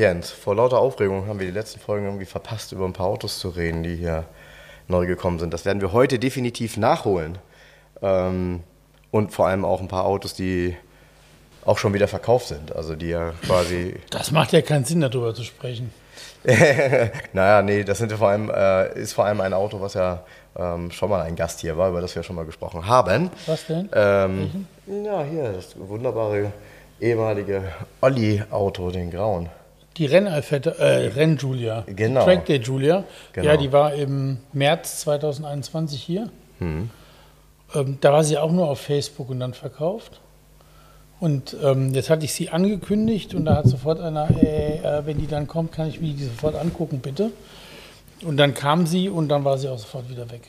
Jens, vor lauter Aufregung haben wir die letzten Folgen irgendwie verpasst, über ein paar Autos zu reden, die hier neu gekommen sind. Das werden wir heute definitiv nachholen. Ähm, und vor allem auch ein paar Autos, die auch schon wieder verkauft sind. Also die ja quasi. Das macht ja keinen Sinn, darüber zu sprechen. naja, nee, das sind ja vor allem, äh, ist vor allem ein Auto, was ja ähm, schon mal ein Gast hier war, über das wir schon mal gesprochen haben. Was denn? Ähm, ja, hier, das wunderbare ehemalige Olli-Auto, den grauen. Die Rennalfette, äh, Renn-Julia. Genau. Die Trackday Julia. Genau. Ja, die war im März 2021 hier. Hm. Ähm, da war sie auch nur auf Facebook und dann verkauft. Und ähm, jetzt hatte ich sie angekündigt und da hat sofort einer, ey, äh, wenn die dann kommt, kann ich mir die sofort angucken, bitte. Und dann kam sie und dann war sie auch sofort wieder weg.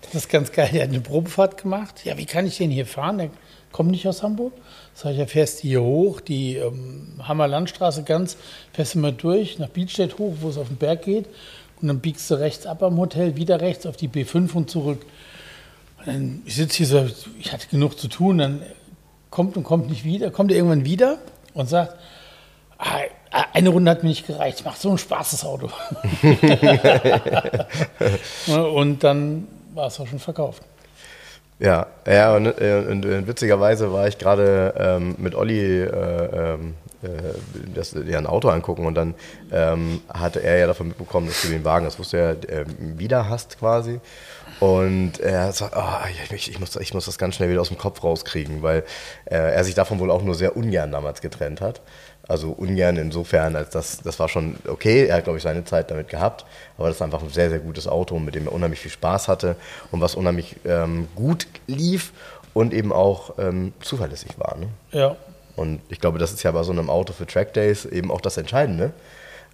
Das ist ganz geil. Der hat eine Probefahrt gemacht. Ja, wie kann ich den hier fahren? Der kommt nicht aus Hamburg. Sag ich, ja, fährst hier hoch, die ähm, Hammer-Landstraße ganz, fährst mal durch, nach Bielstedt hoch, wo es auf den Berg geht. Und dann biegst du rechts ab am Hotel, wieder rechts auf die B5 und zurück. Und dann, ich sitze hier so, ich hatte genug zu tun, dann kommt und kommt nicht wieder, kommt er irgendwann wieder und sagt, ah, eine Runde hat mir nicht gereicht, macht so ein Spaß, das Auto. und dann war es auch schon verkauft. Ja, ja und, äh, und, und witzigerweise war ich gerade ähm, mit Olli äh, ähm, äh, das, ja, ein Auto angucken und dann ähm, hatte er ja davon mitbekommen, dass du den Wagen, das wusste er, äh, wieder hast quasi. Und er sagt, oh, ich, ich, muss, ich muss das ganz schnell wieder aus dem Kopf rauskriegen, weil äh, er sich davon wohl auch nur sehr ungern damals getrennt hat. Also ungern insofern, als das, das war schon okay. Er hat, glaube ich, seine Zeit damit gehabt. Aber das ist einfach ein sehr, sehr gutes Auto, mit dem er unheimlich viel Spaß hatte und was unheimlich ähm, gut lief und eben auch ähm, zuverlässig war. Ne? Ja. Und ich glaube, das ist ja bei so einem Auto für Trackdays eben auch das Entscheidende.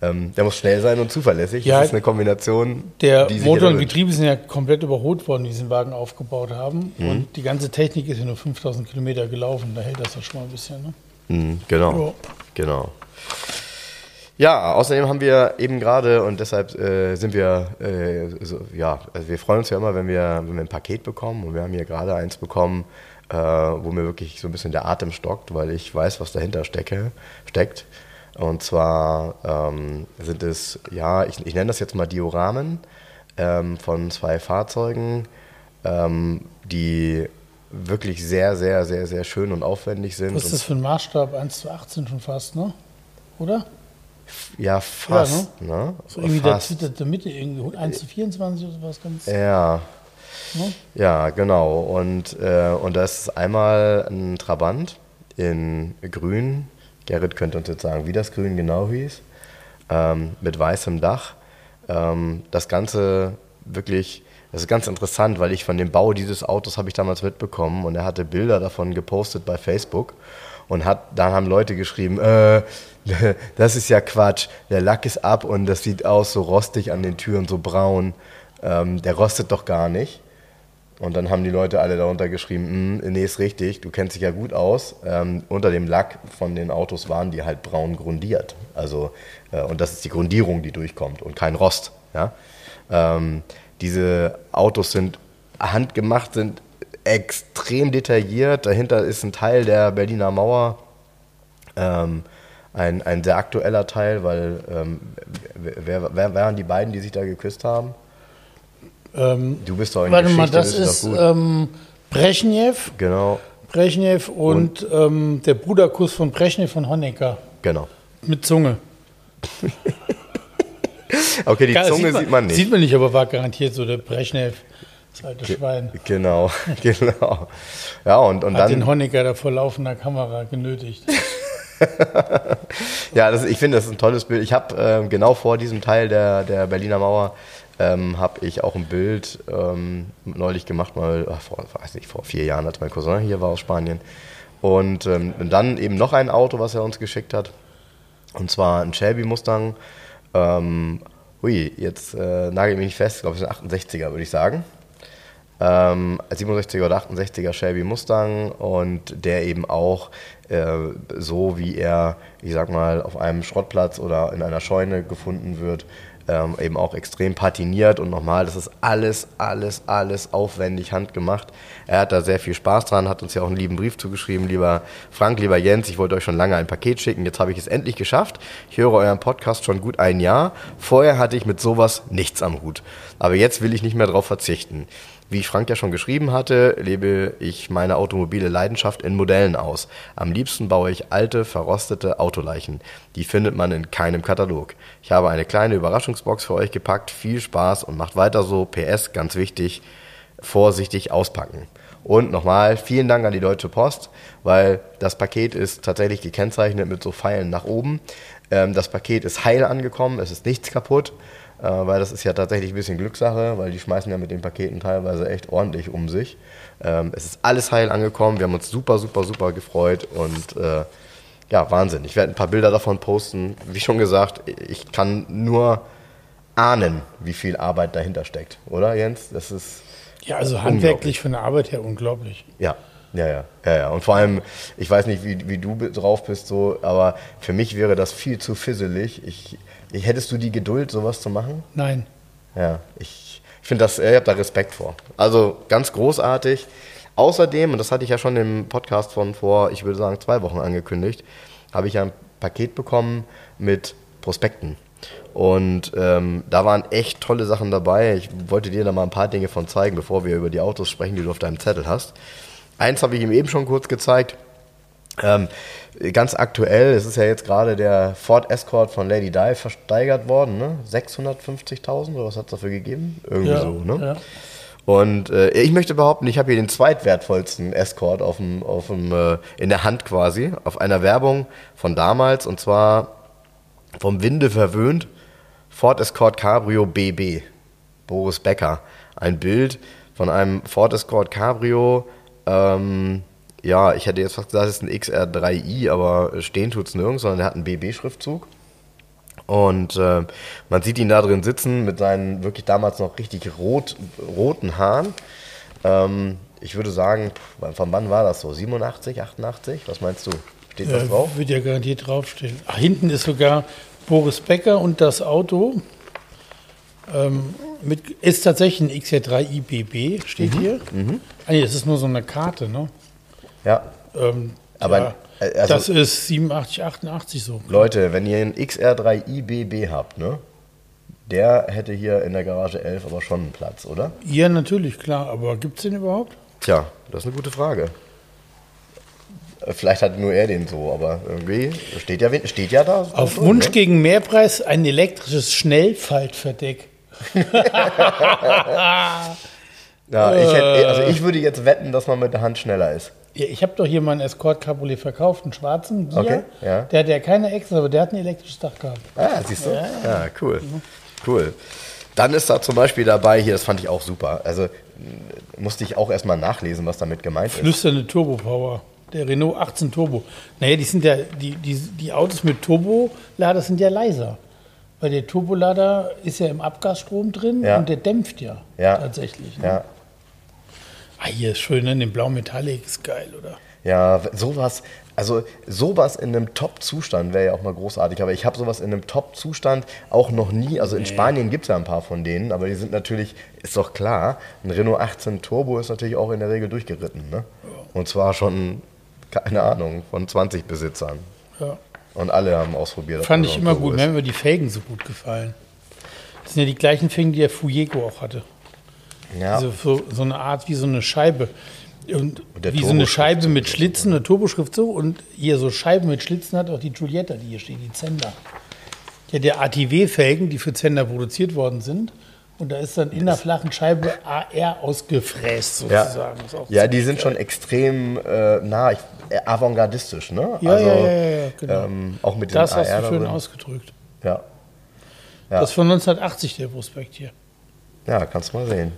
Ähm, der muss schnell sein und zuverlässig. Ja, das ist eine Kombination. Der Motor und Getriebe sind ja komplett überholt worden, die diesen Wagen aufgebaut haben. Mhm. Und die ganze Technik ist ja nur 5000 Kilometer gelaufen. Da hält das ja schon mal ein bisschen. Ne? Mhm, genau. Ja. Genau. Ja, außerdem haben wir eben gerade und deshalb äh, sind wir, äh, so, ja, also wir freuen uns ja immer, wenn wir, wenn wir ein Paket bekommen und wir haben hier gerade eins bekommen, äh, wo mir wirklich so ein bisschen der Atem stockt, weil ich weiß, was dahinter stecke, steckt. Und zwar ähm, sind es, ja, ich, ich nenne das jetzt mal Dioramen ähm, von zwei Fahrzeugen, ähm, die wirklich sehr, sehr, sehr, sehr schön und aufwendig sind. Was ist das für ein Maßstab? 1 zu 18 schon fast, ne? Oder? Ja, fast. ne? So irgendwie der fast. zitterte Mitte, irgendwie 1 zu 24 oder sowas ganz. Ja, Ne? ja, genau. Und, äh, und das ist einmal ein Trabant in grün. Gerrit könnte uns jetzt sagen, wie das Grün genau hieß. Ähm, mit weißem Dach. Ähm, das Ganze wirklich, das ist ganz interessant, weil ich von dem Bau dieses Autos habe ich damals mitbekommen und er hatte Bilder davon gepostet bei Facebook und hat, dann haben Leute geschrieben, äh, das ist ja Quatsch, der Lack ist ab und das sieht aus so rostig an den Türen, so braun, ähm, der rostet doch gar nicht. Und dann haben die Leute alle darunter geschrieben, "Mm, nee, ist richtig, du kennst dich ja gut aus. Ähm, unter dem Lack von den Autos waren die halt braun grundiert. Also, äh, und das ist die Grundierung, die durchkommt und kein Rost. Ja? Ähm, diese Autos sind handgemacht, sind extrem detailliert. Dahinter ist ein Teil der Berliner Mauer. Ähm, ein, ein sehr aktueller Teil, weil ähm, wer, wer waren die beiden, die sich da geküsst haben? Ähm, Du bist doch in warte mal, Geschichte, das bist ist ähm, Brezhnev, Genau, Brezhnev und, ähm, der Bruderkuss von Brezhnev von Honecker genau. mit Zunge. Okay, die Ja, Zunge sieht man, nicht. Sieht man nicht, aber war garantiert so der Brezhnev, das alte Schwein. Genau, genau. Ja, und, und Hat den dann, Honecker da vor laufender Kamera genötigt. ja, das, ich finde, das ist ein tolles Bild. Ich habe ähm, genau vor diesem Teil der, der Berliner Mauer ähm, habe ich auch ein Bild ähm, neulich gemacht, mal vor, weiß nicht, vor vier Jahren, als mein Cousin hier war aus Spanien. Und ähm, dann eben noch ein Auto, was er uns geschickt hat. Und zwar ein Shelby Mustang. Ähm, hui, jetzt äh, nagel ich mich nicht fest, ich glaube, ist ein 68er, würde ich sagen. Ähm, 67er oder 68er Shelby Mustang und der eben auch äh, so wie er, ich sag mal, auf einem Schrottplatz oder in einer Scheune gefunden wird, ähm, eben auch extrem patiniert und nochmal, das ist alles, alles, alles aufwendig handgemacht. Er hat da sehr viel Spaß dran, hat uns ja auch einen lieben Brief zugeschrieben, lieber Frank, lieber Jens, ich wollte euch schon lange ein Paket schicken, jetzt habe ich es endlich geschafft. Ich höre euren Podcast schon gut ein Jahr. Vorher hatte ich mit sowas nichts am Hut. Aber jetzt will ich nicht mehr darauf verzichten. Wie Frank ja schon geschrieben hatte, lebe ich meine automobile Leidenschaft in Modellen aus. Am liebsten baue ich alte, verrostete Autoleichen. Die findet man in keinem Katalog. Ich habe eine kleine Überraschungsbox für euch gepackt. Viel Spaß und macht weiter so. PS, ganz wichtig, vorsichtig auspacken. Und nochmal, vielen Dank an die Deutsche Post, weil das Paket ist tatsächlich gekennzeichnet mit so Pfeilen nach oben. Ähm, das Paket ist heil angekommen, es ist nichts kaputt. Äh, weil das ist ja tatsächlich ein bisschen Glückssache, weil die schmeißen ja mit den Paketen teilweise echt ordentlich um sich. Ähm, es ist alles heil angekommen, wir haben uns super, super, super gefreut und äh, ja, Wahnsinn. Ich werde ein paar Bilder davon posten. Wie schon gesagt, ich kann nur ahnen, wie viel Arbeit dahinter steckt, oder Jens? Das ist ja, also handwerklich von der Arbeit her unglaublich. Ja, ja, ja, ja, ja. Und vor allem, ich weiß nicht, wie, wie du drauf bist, so, aber für mich wäre das viel zu fisselig. Ich, Hättest du die Geduld, sowas zu machen? Nein. Ja, ich, ich finde das, ich habe da Respekt vor. Also ganz großartig. Außerdem, und das hatte ich ja schon im Podcast von vor, ich würde sagen, zwei Wochen angekündigt, habe ich ein Paket bekommen mit Prospekten. Und ähm, da waren echt tolle Sachen dabei. Ich wollte dir da mal ein paar Dinge von zeigen, bevor wir über die Autos sprechen, die du auf deinem Zettel hast. Eins habe ich ihm eben schon kurz gezeigt. Ähm, ganz aktuell, es ist ja jetzt gerade der Ford Escort von Lady Di versteigert worden, ne? 650.000 oder was hat es dafür gegeben? Irgendwie ja, so, ne? Ja. Und äh, ich möchte behaupten, ich habe hier den zweitwertvollsten Escort auf dem, auf dem, äh, in der Hand quasi, auf einer Werbung von damals und zwar vom Winde verwöhnt Ford Escort Cabrio BB, Boris Becker. Ein Bild von einem Ford Escort Cabrio, ähm, ja, ich hätte jetzt fast gesagt, es ist ein XR3i, aber stehen tut es nirgends, sondern er hat einen BB-Schriftzug. Und äh, man sieht ihn da drin sitzen mit seinen wirklich damals noch richtig rot, roten Haaren. Ähm, ich würde sagen, von wann war das so? 87, 88? Was meinst du? Steht das drauf? Wird ja garantiert draufstehen. Ach, hinten ist sogar Boris Becker und das Auto. Ähm, mit, ist tatsächlich ein XR3i BB, steht mhm. hier. Mhm. Ah, nee, das ist nur so eine Karte, ne? Ja. Ähm, Aber ja, äh, also, das ist 87, 88 so. Leute, wenn ihr einen XR3 IBB habt, ne? Der hätte hier in der Garage 11 aber schon einen Platz, oder? Ja, natürlich, klar. Aber gibt es den überhaupt? Tja, das ist eine gute Frage. Äh, vielleicht hat nur er den so, aber irgendwie steht ja, steht ja da. Auf drin, Wunsch ne? gegen Mehrpreis ein elektrisches Schnellfaltverdeck. ja, ich hätte, also ich würde jetzt wetten, dass man mit der Hand schneller ist. Ja, ich habe doch hier meinen Escort Cabriolet verkauft, einen schwarzen Gier. Okay, ja. Der hat ja keine Extra, aber der hat ein elektrisches Dach gehabt. Ah, siehst du? Ja, ja. cool. Cool. Dann ist da zum Beispiel dabei hier, das fand ich auch super. Also musste ich auch erstmal nachlesen, was damit gemeint ist. Flüsternde Turbo Power. Der Renault 18 Turbo. Naja, die sind ja, die, die, die Autos mit Turbolader sind ja leiser. Weil der Turbolader ist ja im Abgasstrom drin ja. und der dämpft ja, ja. tatsächlich. Ne? Ja. Ah, hier ist schön, ne? Den Blau Metallic ist geil, oder? Ja, sowas, also sowas in einem Top-Zustand wäre ja auch mal großartig, aber ich habe sowas in einem Top-Zustand auch noch nie, also in nee. Spanien gibt es ja ein paar von denen, aber die sind natürlich, ist doch klar, ein Renault 18 Turbo ist natürlich auch in der Regel durchgeritten, ne? Ja. Und zwar schon, keine Ahnung, von 20 Besitzern. Ja. Und alle haben ausprobiert. Fand ich immer gut, mir haben mir die Felgen so gut gefallen. Das sind ja die gleichen Felgen, die der Fuego auch hatte. Ja. Also so, so eine Art wie so eine Scheibe. Und, und wie so eine Scheibe mit Schlitzen, eine Turboschrift so. Und hier so Scheiben mit Schlitzen hat auch die Giulietta, die hier steht, die Zender. Ja, der ATW-Felgen, die für Zender produziert worden sind. Und da ist dann in der flachen Scheibe AR ausgefräst sozusagen. Ja, ja die sind schon extrem äh, nah, ich, äh, avantgardistisch, ne? Ja, also, ja, ja, ja, genau. Ähm, auch mit das hast AR du schön drin. ausgedrückt. Ja. ja. Das ist von 1980 der Prospekt hier. Ja, kannst du mal sehen.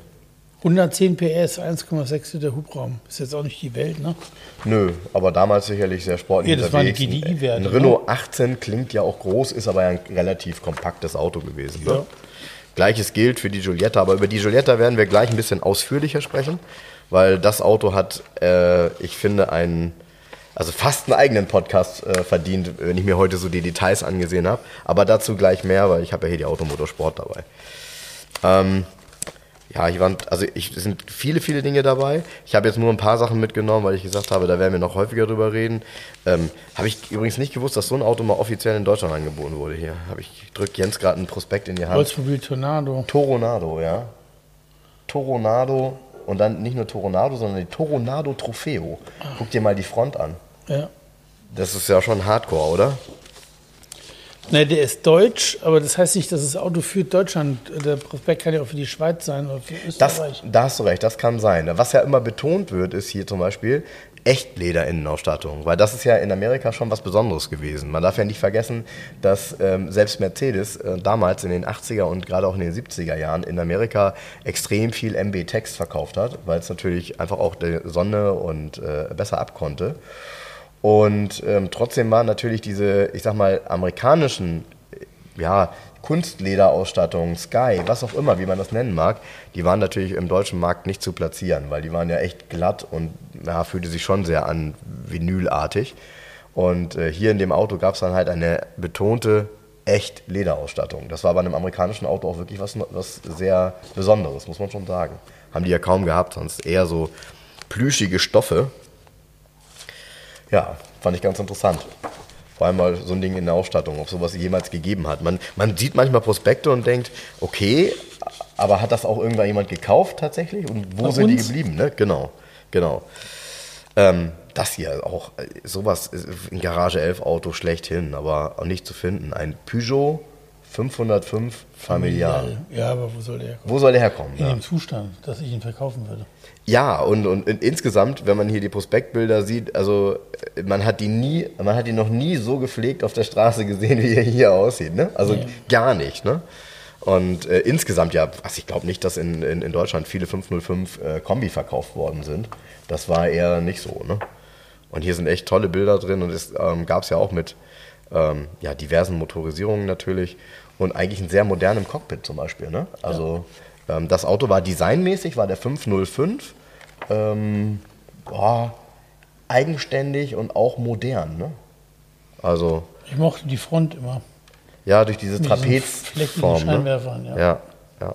110 PS, 1,6 Liter Hubraum. Ist jetzt auch nicht die Welt, ne? Nö, aber damals sicherlich sehr sportlich Ja, das waren die unterwegs. GDI-Werte, Ein ne? Renault 18 klingt ja auch groß, ist aber ja ein relativ kompaktes Auto gewesen. Ne? Ja. Gleiches gilt für die Giulietta, aber über die Giulietta werden wir gleich ein bisschen ausführlicher sprechen, weil das Auto hat, äh, ich finde, einen, also fast einen eigenen Podcast äh, verdient, wenn ich mir heute so die Details angesehen habe. Aber dazu gleich mehr, weil ich habe ja hier die Automotorsport dabei. Ähm, ja, hier waren, also ich, es sind viele, viele Dinge dabei. Ich habe jetzt nur ein paar Sachen mitgenommen, weil ich gesagt habe, da werden wir noch häufiger drüber reden. Ähm, habe ich übrigens nicht gewusst, dass so ein Auto mal offiziell in Deutschland angeboten wurde hier. Habe ich drückt Jens gerade einen Prospekt in die Hand. Oldsmobile Tornado. Toronado, ja. Toronado und dann nicht nur Toronado, sondern die Toronado Trofeo. Guck dir mal die Front an. Ja. Das ist ja schon Hardcore, oder? Ne, der ist deutsch, aber das heißt nicht, dass das Auto für Deutschland, der Prospekt kann ja auch für die Schweiz sein oder für Das, Österreich. da hast du recht, das kann sein. Was ja immer betont wird, ist hier zum Beispiel Echtleder-Innenausstattung, weil das ist ja in Amerika schon was Besonderes gewesen. Man darf ja nicht vergessen, dass ähm, selbst Mercedes äh, damals in den 80er und gerade auch in den 70er Jahren in Amerika extrem viel MB-Text verkauft hat, weil es natürlich einfach auch der Sonne und äh, besser abkonnte. Und ähm, trotzdem waren natürlich diese, ich sag mal, amerikanischen ja, Kunstlederausstattung, Sky, was auch immer, wie man das nennen mag, die waren natürlich im deutschen Markt nicht zu platzieren, weil die waren ja echt glatt und ja, fühlte sich schon sehr an vinylartig. Und äh, hier in dem Auto gab es dann halt eine betonte echt Lederausstattung. Das war bei einem amerikanischen Auto auch wirklich was, was sehr Besonderes, muss man schon sagen. Haben die ja kaum gehabt, sonst eher so plüschige Stoffe. Ja, fand ich ganz interessant. Vor allem mal so ein Ding in der Ausstattung, ob sowas jemals gegeben hat. Man, man sieht manchmal Prospekte und denkt, okay, aber hat das auch irgendwann jemand gekauft tatsächlich? Und wo Bei sind die uns? geblieben? Ne? Genau, genau. Ähm, das hier auch, äh, sowas, ist ein Garage 11 Auto schlechthin, aber auch nicht zu finden. Ein Peugeot 505 Familiar. Ja, aber wo soll der herkommen? Wo soll der herkommen? In Ja. dem Zustand, dass ich ihn verkaufen würde. Ja, und, und in- insgesamt, wenn man hier die Prospektbilder sieht, also äh, man hat die nie, man hat die noch nie so gepflegt auf der Straße gesehen, wie er hier aussieht, ne? Also Nee. gar nicht, ne? Und äh, insgesamt ja, also ich glaube nicht, dass in, in, in Deutschland viele 505 äh, Kombi verkauft worden sind. Das war eher nicht so, ne? Und hier sind echt tolle Bilder drin und es ähm, gab es ja auch mit ähm, ja, diversen Motorisierungen natürlich und eigentlich ein sehr modernem Cockpit zum Beispiel. Ne? Also ähm, das Auto war designmäßig, war der 505, ähm, boah, eigenständig und auch modern. Ne? Also Ich mochte die Front immer. ja, durch diese Trapezform. Ne? Scheinwerfern, ja. Ja, ja.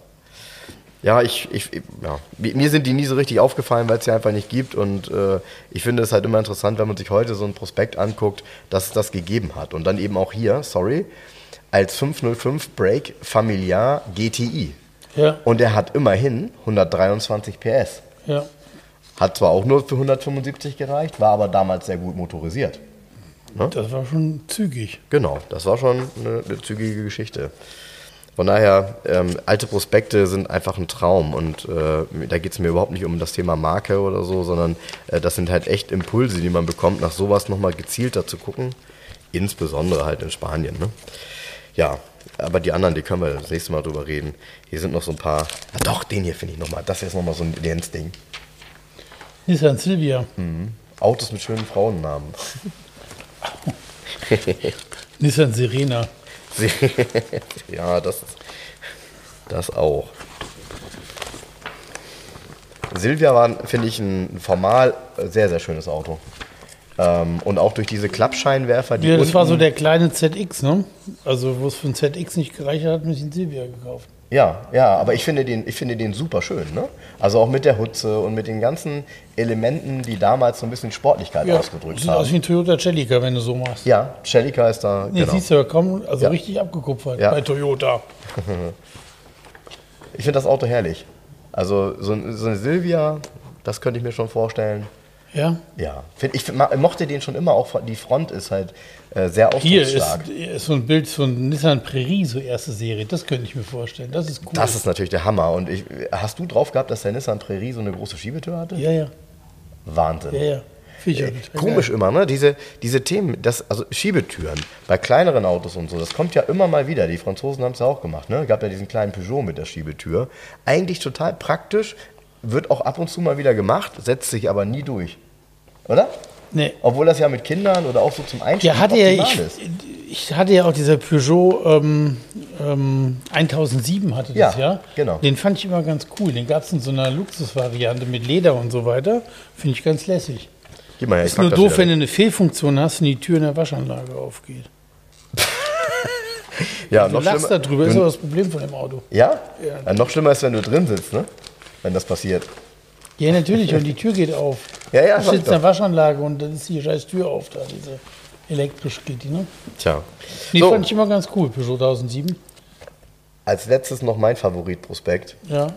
Ja, ich, ich, ja. Mi- Mir sind die nie so richtig aufgefallen, weil es sie einfach nicht gibt. Und äh, ich finde es halt immer interessant, wenn man sich heute so ein Prospekt anguckt, dass es das gegeben hat. Und dann eben auch hier, sorry, als 505 Break Familiar GTI. Ja, Und der hat immerhin 123 PS. ja. Hat zwar auch nur für 175 gereicht, war aber damals sehr gut motorisiert. Das war schon zügig. Genau, das war schon eine, eine zügige Geschichte. Von daher, ähm, alte Prospekte sind einfach ein Traum und äh, da geht es mir überhaupt nicht um das Thema Marke oder so, sondern äh, das sind halt echt Impulse, die man bekommt, nach sowas nochmal gezielter zu gucken. Insbesondere halt in Spanien. Ne? Ja, aber die anderen, die können wir das nächste Mal drüber reden. Hier sind noch so ein paar. Ah, doch, den hier finde ich nochmal. Das hier ist nochmal so ein Jens-Ding. Nissan Silvia. Autos mit schönen Frauennamen. Nissan Serena. ja, das, das auch. Silvia war, finde ich, ein formal sehr, sehr schönes Auto. Ähm, und auch durch diese Klappscheinwerfer, die Ja, das war so der kleine ZX, ne? Also, wo es für ein ZX nicht gereicht hat, hat man sich einen Silvia gekauft. Ja, ja, aber ich finde den, ich finde den super schön, ne? Also auch mit der Hutze und mit den ganzen Elementen, die damals so ein bisschen Sportlichkeit ausgedrückt sieht aus wie haben. ein Toyota Celica, wenn du so machst. Ja, Celica ist da, Nee, genau. siehst du ja kaum, also Ja. richtig abgekupfert Ja. bei Toyota. Ich finde das Auto herrlich. Also so, ein- so eine Silvia, das könnte ich mir schon vorstellen. Ja. Ja, ich mochte den schon immer, auch die Front ist halt äh, sehr Hier ist, ist so ein Bild von Nissan Prairie, so erste Serie. Das könnte ich mir vorstellen. Das ist cool. Das ist natürlich der Hammer. Und ich, hast du drauf gehabt, dass der Nissan Prairie so eine große Schiebetür hatte? ja, ja, Wahnsinn. ja, ja. Äh, Komisch geil. immer, ne? Diese, diese Themen, das, also Schiebetüren bei kleineren Autos und so, das kommt ja immer mal wieder. Die Franzosen haben es ja auch gemacht, ne? Gab ja diesen kleinen Peugeot mit der Schiebetür. Eigentlich total praktisch, wird auch ab und zu mal wieder gemacht, setzt sich aber nie durch. Oder? Nee. Obwohl das ja mit Kindern oder auch so zum Einstieg Ja, hatte ja, ich, ist. ich hatte ja auch dieser Peugeot ähm, ähm, 1007 hatte das Ja, ja. genau. Den fand ich immer ganz cool. Den gab es in so einer Luxusvariante mit Leder und so weiter. Finde ich ganz lässig. Gib mal her, Ist nur doof, wenn du eine Fehlfunktion hast und die Tür in der Waschanlage aufgeht. ja, Du noch lachst schlimmer, da drüber, ist du, aber das Problem von dem Auto. ja? Ja. ja? Noch schlimmer ist, wenn du drin sitzt, ne? Wenn das passiert. Ja, natürlich, und die Tür geht auf. Ja, ja, sitzt doch. in der Waschanlage und dann ist die scheiß Tür auf da, diese elektrisch geht die, ne? Tja. Die So, fand ich immer ganz cool, Peugeot 1007. als letztes noch mein Favoritprospekt. Ja.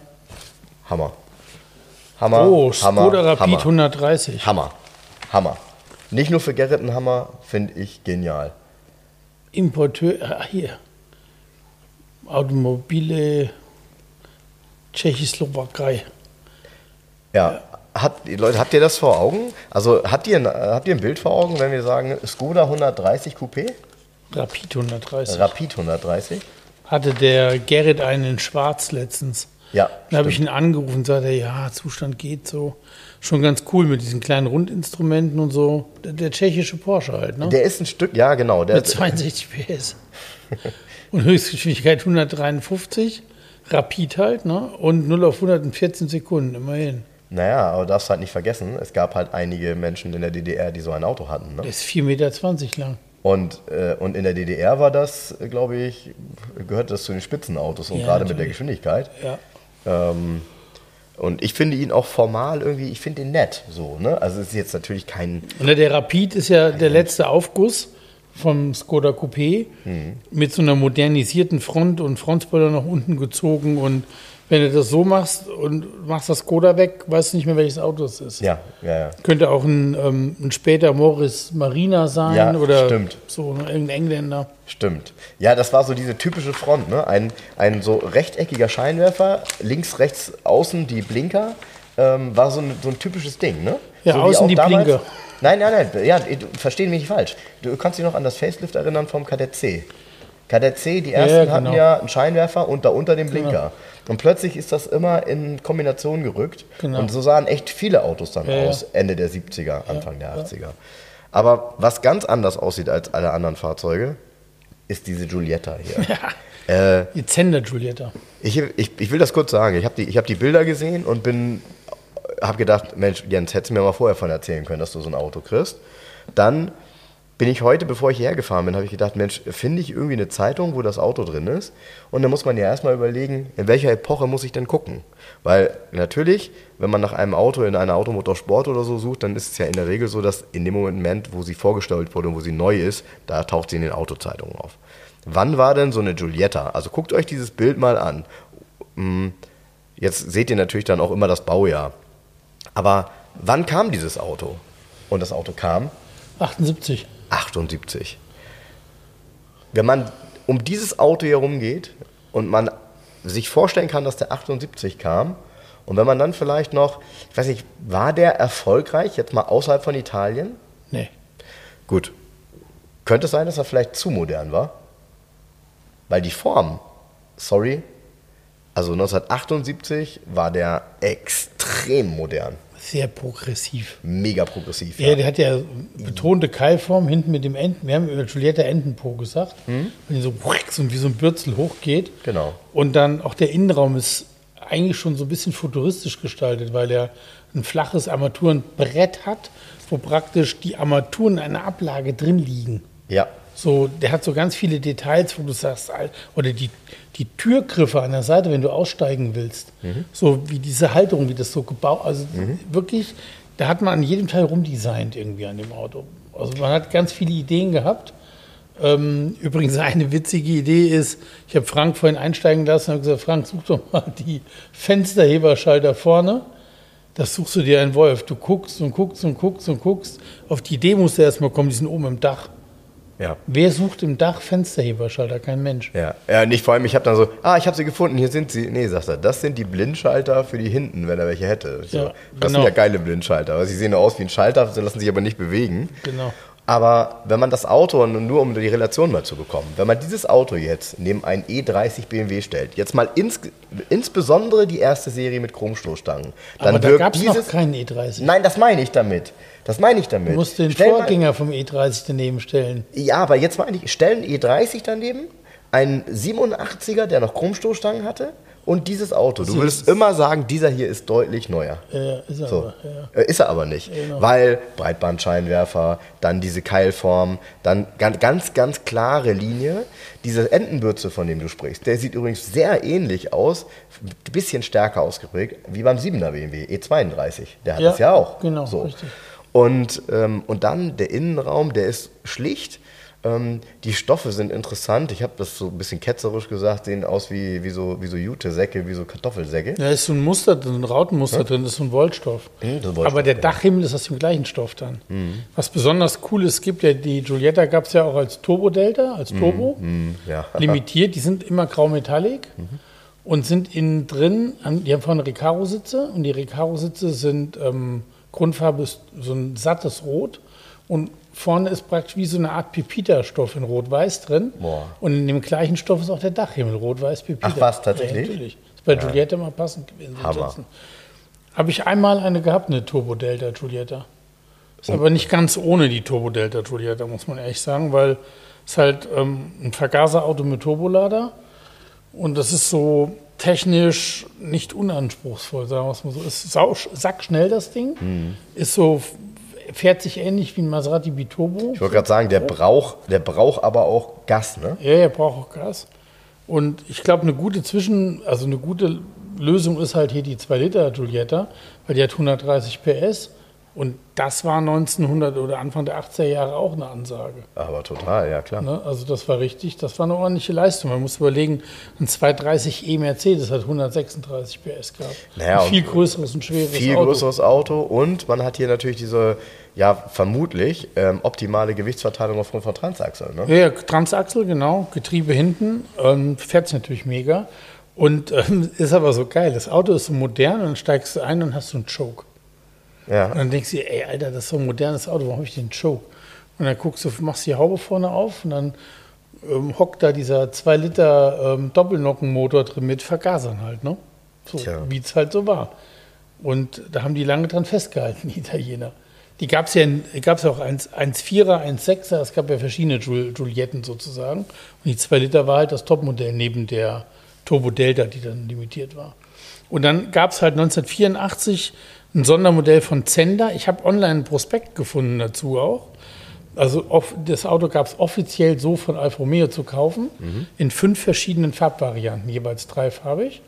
Hammer. Hammer. Oh, Hammer, Skoda Rapid Hammer. 130. Hammer. Hammer. Nicht nur für Gerrit ein Hammer, finde ich genial. Importeur, ah, hier. Automobile Tschechoslowakei. Ja. Habt, Leute, habt ihr das vor Augen? Also habt ihr, ein, habt ihr ein Bild vor Augen, wenn wir sagen Skoda 130 Coupé? Rapid 130. Rapid 130? Hatte der Gerrit einen in Schwarz letztens. Ja. Dann habe ich ihn angerufen und sagte, ja, Zustand geht so. Schon ganz cool mit diesen kleinen Rundinstrumenten und so. Der, der tschechische Porsche halt, ne? Der ist ein Stück, ja genau. Der, Mit 62 PS. und Höchstgeschwindigkeit 153. Rapid halt, ne? Und 0 auf 100 in 14 Sekunden, immerhin. naja, aber darfst halt nicht vergessen, es gab halt einige Menschen in der DDR, die so ein Auto hatten. Ne? Der ist 4,20 Meter lang. Und, äh, und in der DDR war das, äh, glaube ich, gehört das zu den Spitzenautos und Ja, gerade mit der. Geschwindigkeit. Ja. Ähm, und ich finde ihn auch formal irgendwie, ich finde ihn nett so, ne? Also es ist jetzt natürlich kein, Und der Rapid ist ja der letzte Aufguss vom Skoda Coupé Mhm. mit so einer modernisierten Front und Frontspoiler nach unten gezogen. Und wenn du das so machst und machst das Skoda weg, weißt du nicht mehr, welches Auto es ist. ja, ja, ja. Könnte auch ein, ähm, ein später Morris Marina sein Ja, oder stimmt. so ne, irgendein Engländer. Stimmt. Ja, das war so diese typische Front, ne? Ein, ein so rechteckiger Scheinwerfer, links, rechts, außen die Blinker, ähm, war so ein, so ein typisches Ding, ne? Ja, so außen die damals- Blinker. Nein, nein, nein, ja, du versteh mich nicht falsch. Du kannst dich noch an das Facelift erinnern vom Kadett C. Kadett C, die ersten ja, hatten genau. ja einen Scheinwerfer und darunter den Blinker. Und plötzlich ist das immer in Kombination gerückt. Genau. Und so sahen echt viele Autos dann Ja, ja. aus, Ende der 70er, Anfang der 80er. Aber was ganz anders aussieht als alle anderen Fahrzeuge, ist diese Giulietta hier. äh, Die Zender Giulietta. ich, ich, ich will das kurz sagen. Ich habe die, ich hab die Bilder gesehen und bin, habe gedacht, Mensch, Jens, hättest du mir mal vorher von erzählen können, dass du so ein Auto kriegst. Dann bin ich heute, bevor ich hierher gefahren bin, habe ich gedacht, Mensch, finde ich irgendwie eine Zeitung, wo das Auto drin ist? Und dann muss man ja erstmal überlegen, in welcher Epoche muss ich denn gucken? Weil natürlich, wenn man nach einem Auto in einer Automotorsport oder so sucht, dann ist es ja in der Regel so, dass in dem Moment, wo sie vorgestellt wurde und wo sie neu ist, da taucht sie in den Autozeitungen auf. Wann war denn so eine Giulietta? Also guckt euch dieses Bild mal an. Mm, Jetzt seht ihr natürlich dann auch immer das Baujahr. Aber wann kam dieses Auto? Und das Auto kam 78. 78. Wenn man um dieses Auto herum geht und man sich vorstellen kann, dass der 78 kam und wenn man dann vielleicht noch, ich weiß nicht, war der erfolgreich jetzt mal außerhalb von Italien? Nee. Gut. Könnte es sein, dass er vielleicht zu modern war? Weil die Form, sorry, also 1978 war der extrem modern. Sehr progressiv. Mega progressiv. Ja, der hat ja betonte Keilform hinten mit dem Enten. Wir haben über Giulietta Entenpo gesagt. Wenn die so, wie so ein Bürzel hochgeht. Genau. Und dann auch der Innenraum ist eigentlich schon so ein bisschen futuristisch gestaltet, weil er ein flaches Armaturenbrett hat, wo praktisch die Armaturen in einer Ablage drin liegen. Ja, So, der hat so ganz viele Details, wo du sagst, oder die, die Türgriffe an der Seite, wenn du aussteigen willst. So wie diese Halterung, wie das so gebaut, also wirklich, da hat man an jedem Teil rumdesignt irgendwie an dem Auto. Also man hat ganz viele Ideen gehabt. Ähm, übrigens eine witzige Idee ist, ich habe Frank vorhin einsteigen lassen und habe gesagt, Frank, such doch mal die Fensterheberschalter vorne. Das suchst du dir ein Wolf. Du guckst und guckst und guckst und guckst. Auf die Idee musst du erstmal kommen, die sind oben im Dach. Ja. Wer sucht im Dach Fensterheberschalter? Kein Mensch. Ja, ja nicht vor allem, ich habe dann so, ah, ich habe sie gefunden, hier sind sie. Nee, sagt er, das sind die Blindschalter für die hinten, wenn er welche hätte. Ich so, Ja, das genau. sind ja geile Blindschalter. aber Sie sehen aus wie ein Schalter, sie lassen sich aber nicht bewegen. Genau. Aber wenn man das Auto, nur um die Relation mal zu bekommen, wenn man dieses Auto jetzt neben einen E30 BMW stellt, jetzt mal ins, insbesondere die erste Serie mit Chromstoßstangen, dann Aber da wirkt gab es dieses. noch keinen E30. Nein, das meine ich damit. Das meine ich damit. Du musst den Stell mal- Vorgänger vom E30 daneben stellen. Ja, aber jetzt meine ich, stellen E30 daneben, einen 87er, der noch Chromstoßstangen hatte, und dieses Auto. Du würdest immer sagen, dieser hier ist deutlich neuer. Ja, ist er So. aber, ja. Äh, Ist er aber nicht. Genau. Weil Breitbandscheinwerfer, dann diese Keilform, dann ganz, ganz, ganz klare Linie. Diese Entenbürze, von dem du sprichst, der sieht übrigens sehr ähnlich aus, ein bisschen stärker ausgeprägt, wie beim 7er BMW E32. Der hat Ja, das ja auch. genau, so. richtig. Und, ähm, und dann der Innenraum, der ist schlicht. Ähm, die Stoffe sind interessant. Ich habe das so ein bisschen ketzerisch gesagt, sehen aus wie, wie so, wie so Jute-Säcke, wie so Kartoffelsäcke. Da ist so ein Muster drin, ein Rautenmuster drin, das ist so ein Wollstoff. Mhm, Wollstoff, Aber der ja. Dachhimmel ist aus dem gleichen Stoff dann. Was besonders cool ist, gibt ja die Giulietta gab es ja auch als Turbo Delta, als Turbo, Hm, ja. limitiert. Die sind immer grau-metallic und sind innen drin, die haben vorne Recaro-Sitze und die Recaro-Sitze sind, ähm, Grundfarbe ist so ein sattes Rot und vorne ist praktisch wie so eine Art Pepita-Stoff in Rot-Weiß drin. Boah. Und in dem gleichen Stoff ist auch der Dachhimmel, Rot-Weiß-Pepita. Ach was, tatsächlich? Ja, natürlich. Ist bei Giulietta mal passend gewesen. Hammer. Habe ich einmal eine gehabt, eine Turbo Delta Giulietta. Ist Oh. aber nicht ganz ohne die Turbo Delta Giulietta, muss man ehrlich sagen, weil es halt ähm, ein Vergaserauto mit Turbolader und das ist so technisch nicht unanspruchsvoll, sagen wir es mal so. Ist sau, sackschnell das Ding, Mhm. ist so, fährt sich ähnlich wie ein Maserati Biturbo. Ich wollte gerade sagen, der braucht, der braucht aber auch Gas, ne? Ja, er braucht auch Gas. Und ich glaube, eine gute Zwischen, also eine gute Lösung ist halt hier die 2 Liter Giulietta, weil die hat 130 PS. Und das war 1900 oder Anfang der 80er Jahre auch eine Ansage. Aber total, ja klar. Ne? Also das war richtig, das war eine ordentliche Leistung. Man muss überlegen, ein 230e Mercedes hat 136 PS gehabt. Naja, ein viel größeres und schweres Viel Auto. größeres Auto und man hat hier natürlich diese, ja, vermutlich ähm, optimale Gewichtsverteilung aufgrund von Transachseln, ne? Ja, Transachsel, genau. Getriebe hinten. Ähm, fährt sich natürlich mega. Und ähm, ist aber so geil. Das Auto ist so modern und dann steigst du ein und hast so einen Choke. Und Ja. dann denkst du ey, Alter, das ist so ein modernes Auto, warum habe ich den Choke? Und dann guckst du, machst die Haube vorne auf und dann ähm, hockt da dieser 2 Liter ähm, Doppelnockenmotor drin mit Vergasern halt, ne? So, wie es halt so war. Und da haben die lange dran festgehalten, die Italiener. Die gab es ja, in- gab's auch 1 1,4er, 1,6er, es gab ja verschiedene Giulietten sozusagen. Und die 2 Liter war halt das Topmodell neben der Turbo Delta, die dann limitiert war. Und dann gab es halt 1984 ein Sondermodell von Zender. Ich habe online einen Prospekt gefunden dazu auch. Also das Auto gab es offiziell so von Alfa Romeo zu kaufen, in fünf verschiedenen Farbvarianten, jeweils dreifarbig.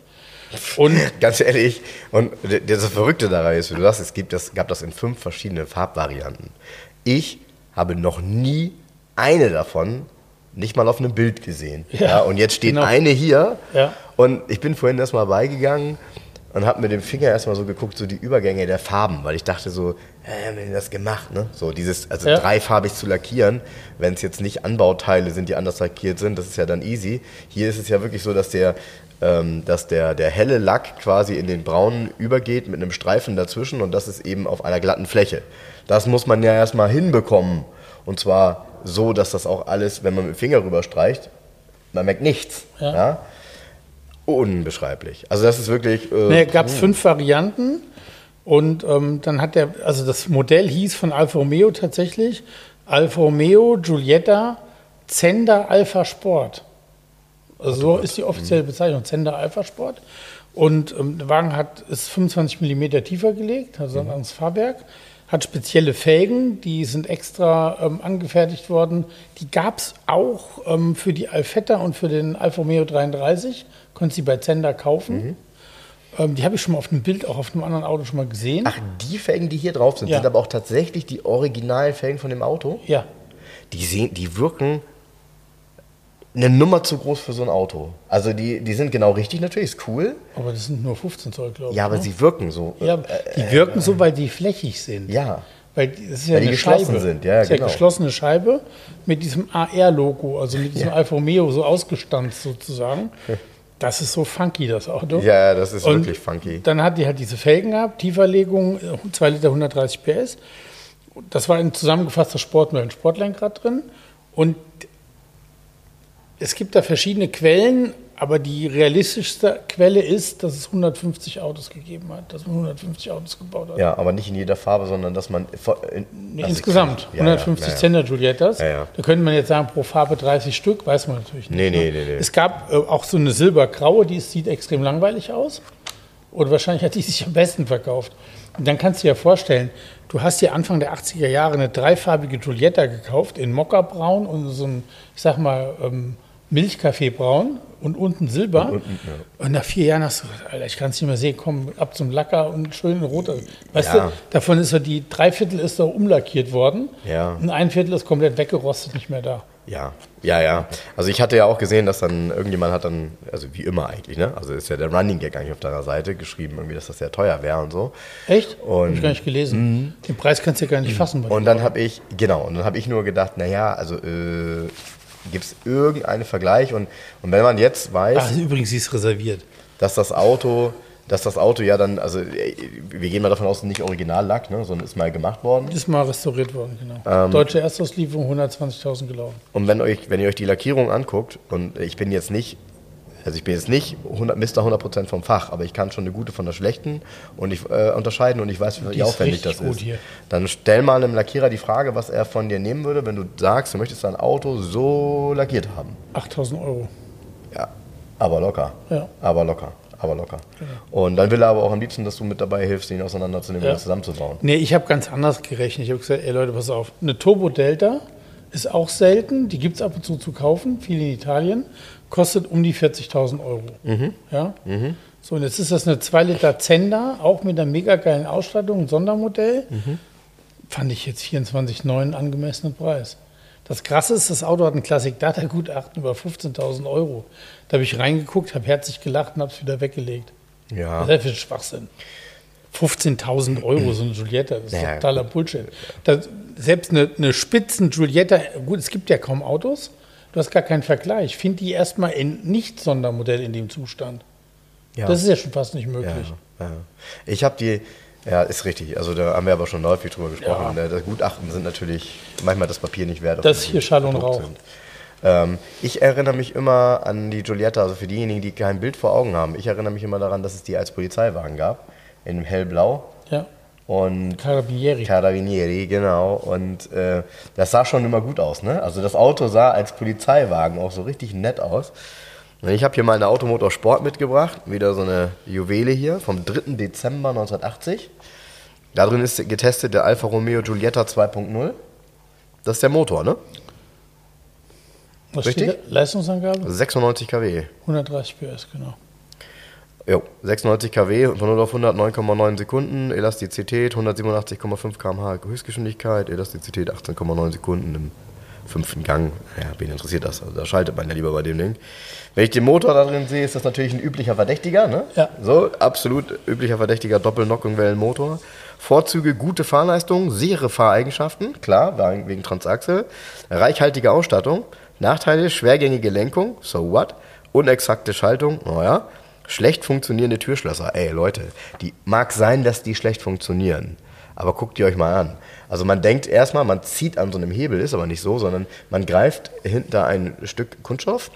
Und Ganz ehrlich, und das Verrückte daran ist, wie du sagst, es gibt das, gab das in fünf verschiedenen Farbvarianten. Ich habe noch nie eine davon nicht mal auf einem Bild gesehen. Ja, Ja, und jetzt steht genau. eine hier Ja. und ich bin vorhin erstmal beigegangen und habe mit dem Finger erstmal so geguckt, so die Übergänge der Farben, weil ich dachte so, äh, haben wir denn das gemacht, ne? So dieses, also Ja. dreifarbig zu lackieren, wenn es jetzt nicht Anbauteile sind, die anders lackiert sind, das ist ja dann easy. Hier ist es ja wirklich so, dass der, ähm, dass der, der helle Lack quasi in den braunen übergeht mit einem Streifen dazwischen und das ist eben auf einer glatten Fläche. Das muss man ja erstmal hinbekommen. Und zwar so, dass das auch alles, wenn man mit dem Finger rüberstreicht, man merkt nichts. Ja. Ja. Unbeschreiblich. Also das ist wirklich. Äh, Ne, gab es fünf Varianten und ähm, dann hat der, also das Modell hieß von Alfa Romeo tatsächlich Alfa Romeo Giulietta Zender Alpha Sport. Also so ist die offizielle Bezeichnung, Zender Alpha Sport. Und ähm, der Wagen hat, ist 25 mm tiefer gelegt, also ein anderes Fahrwerk, hat spezielle Felgen, die sind extra ähm, angefertigt worden. Die gab es auch ähm, für die Alfetta und für den Alfa Romeo 33, konnte sie bei Zender kaufen. Ähm, die habe ich schon mal auf dem Bild, auch auf einem anderen Auto schon mal gesehen. Ach, die Felgen, die hier drauf sind, Ja. sind aber auch tatsächlich die originalen Felgen von dem Auto. Ja, Die, sehen, die wirken eine Nummer zu groß für so ein Auto. Also die, die sind genau richtig, natürlich, ist cool. aber das sind nur 15 Zoll, glaube ich. Ja, aber ne? sie wirken so. ja, die wirken so, weil die flächig sind. Ja. Weil die- das ist ja Weil die eine geschlossen Scheibe. sind, ja, ja, das ist ja genau. geschlossene Scheibe mit diesem AR-Logo, also mit diesem Alfa Romeo so ausgestanzt sozusagen. Das ist so funky, das Auto. Ja, das ist Und wirklich funky. Dann hat die halt diese Felgen gehabt, Tieferlegung, 2 Liter 130 PS. das war ein zusammengefasster Sport mit einem Sportlenkrad drin. Und es gibt da verschiedene Quellen, aber die realistischste Quelle ist, dass es 150 Autos gegeben hat, dass man 150 Autos gebaut hat. Ja, aber nicht in jeder Farbe, sondern dass man. In, nee, also insgesamt ja, 150 ja, ja, Zender Giuliettas. Ja, ja. Da könnte man jetzt sagen, pro Farbe 30 Stück, weiß man natürlich nicht. Nee, ne? nee, nee, nee. Es gab äh, auch so eine silbergraue, die sieht extrem langweilig aus. Oder wahrscheinlich hat die sich am besten verkauft. Und dann kannst du dir vorstellen, du hast dir Anfang der 80er Jahre eine dreifarbige Giulietta gekauft in Mokkabraun und so ein, ich sag mal, ähm, Milchkaffeebraun und unten Silber. Und, unten, ja. und nach vier Jahren hast du gesagt, Alter, ich kann es nicht mehr sehen, komm ab zum Lacker und schön roter. Weißt ja. du, davon ist so die Dreiviertel ist so umlackiert worden. Ja. Und ein Viertel ist komplett weggerostet, nicht mehr da. Ja, ja, ja. Also ich hatte ja auch gesehen, dass dann irgendjemand hat dann, also wie immer eigentlich, ne? Also ist ja der Running Gag eigentlich auf deiner Seite geschrieben, irgendwie, dass das sehr teuer wäre und so. Echt? Und hab ich gar nicht gelesen. Mhm. Den Preis kannst du ja gar nicht fassen. Und dann habe ich, genau, und dann habe ich nur gedacht, naja, also äh, gibt es irgendeinen Vergleich und, und wenn man jetzt weiß. Ach, übrigens, sie ist reserviert. Dass das Auto, dass das Auto ja dann, also wir gehen mal davon aus, nicht Originallack, ne, sondern ist mal gemacht worden. Ist mal restauriert worden, genau. Ähm, Deutsche Erstauslieferung 120.000 gelaufen. Und wenn euch, wenn ihr euch die Lackierung anguckt, und ich bin jetzt nicht also ich bin jetzt nicht 100, Mr. 100% vom Fach, aber ich kann schon eine gute von der schlechten und ich, äh, unterscheiden und ich weiß, wie aufwendig das ist. Hier. Dann stell mal einem Lackierer die Frage, was er von dir nehmen würde, wenn du sagst, du möchtest dein Auto so lackiert haben. 8000 Euro. Ja, aber locker. Ja. Aber locker. Aber locker. Genau. Und dann will er aber auch am liebsten, dass du mit dabei hilfst, ihn auseinanderzunehmen ja. und zusammenzubauen. Nee, ich habe ganz anders gerechnet. Ich habe gesagt, ey Leute, pass auf, eine Turbo Delta ist auch selten, die gibt es ab und zu zu kaufen, viel in Italien kostet um die 40.000 Euro. Mhm. Ja? Mhm. So, und jetzt ist das eine 2 Liter Zender, auch mit einer mega geilen Ausstattung, ein Sondermodell. Mhm. Fand ich jetzt 24,9 angemessenen Preis. Das Krasse ist, das Auto hat ein Classic-Data-Gutachten über 15.000 Euro. Da habe ich reingeguckt, habe herzlich gelacht und habe es wieder weggelegt. Ja. Für ein Schwachsinn? 15.000 Euro so eine Giulietta, das ist ja, totaler Bullshit. Das, selbst eine, eine Spitzen-Giulietta, gut, es gibt ja kaum Autos, Du hast gar keinen Vergleich. Find die erstmal in Nicht-Sondermodell in dem Zustand. Ja. Das ist ja schon fast nicht möglich. Ja, ja. Ich habe die, ja, ist richtig. Also da haben wir aber schon häufig drüber gesprochen. Ja. Das Gutachten sind natürlich manchmal das Papier nicht wert. Das hier Schall und Rauch. Ähm, ich erinnere mich immer an die Giulietta, also für diejenigen, die kein Bild vor Augen haben. Ich erinnere mich immer daran, dass es die als Polizeiwagen gab, in hellblau. Ja. Und Carabinieri. Carabinieri, genau. Und äh, das sah schon immer gut aus. Ne? Also das Auto sah als Polizeiwagen auch so richtig nett aus. Und ich habe hier mal eine Automotor Sport mitgebracht, wieder so eine Juwele hier vom 3. Dezember 1980. Da drin ist getestet der Alfa Romeo Giulietta 2.0. Das ist der Motor, ne? Was Richtig? Leistungsangabe? 96 kW. 130 PS, genau. Jo, 96 kW von 0 auf 100 9,9 Sekunden, Elastizität 187,5 km/h Höchstgeschwindigkeit, Elastizität 18,9 Sekunden im fünften Gang. Ja, wen interessiert das? Also da schaltet man ja lieber bei dem Ding. Wenn ich den Motor da drin sehe, ist das natürlich ein üblicher Verdächtiger. Ne? Ja. So, absolut üblicher Verdächtiger Doppelnockenwellenmotor. Vorzüge, gute Fahrleistung, sichere Fahreigenschaften, klar, wegen Transaxel. Reichhaltige Ausstattung. Nachteile, schwergängige Lenkung, so what? Unexakte Schaltung, naja. Schlecht funktionierende Türschlösser. Ey, Leute, die mag sein, dass die schlecht funktionieren. Aber guckt ihr euch mal an. Also man denkt erstmal, man zieht an so einem Hebel, ist aber nicht so, sondern man greift hinter ein Stück Kunststoff,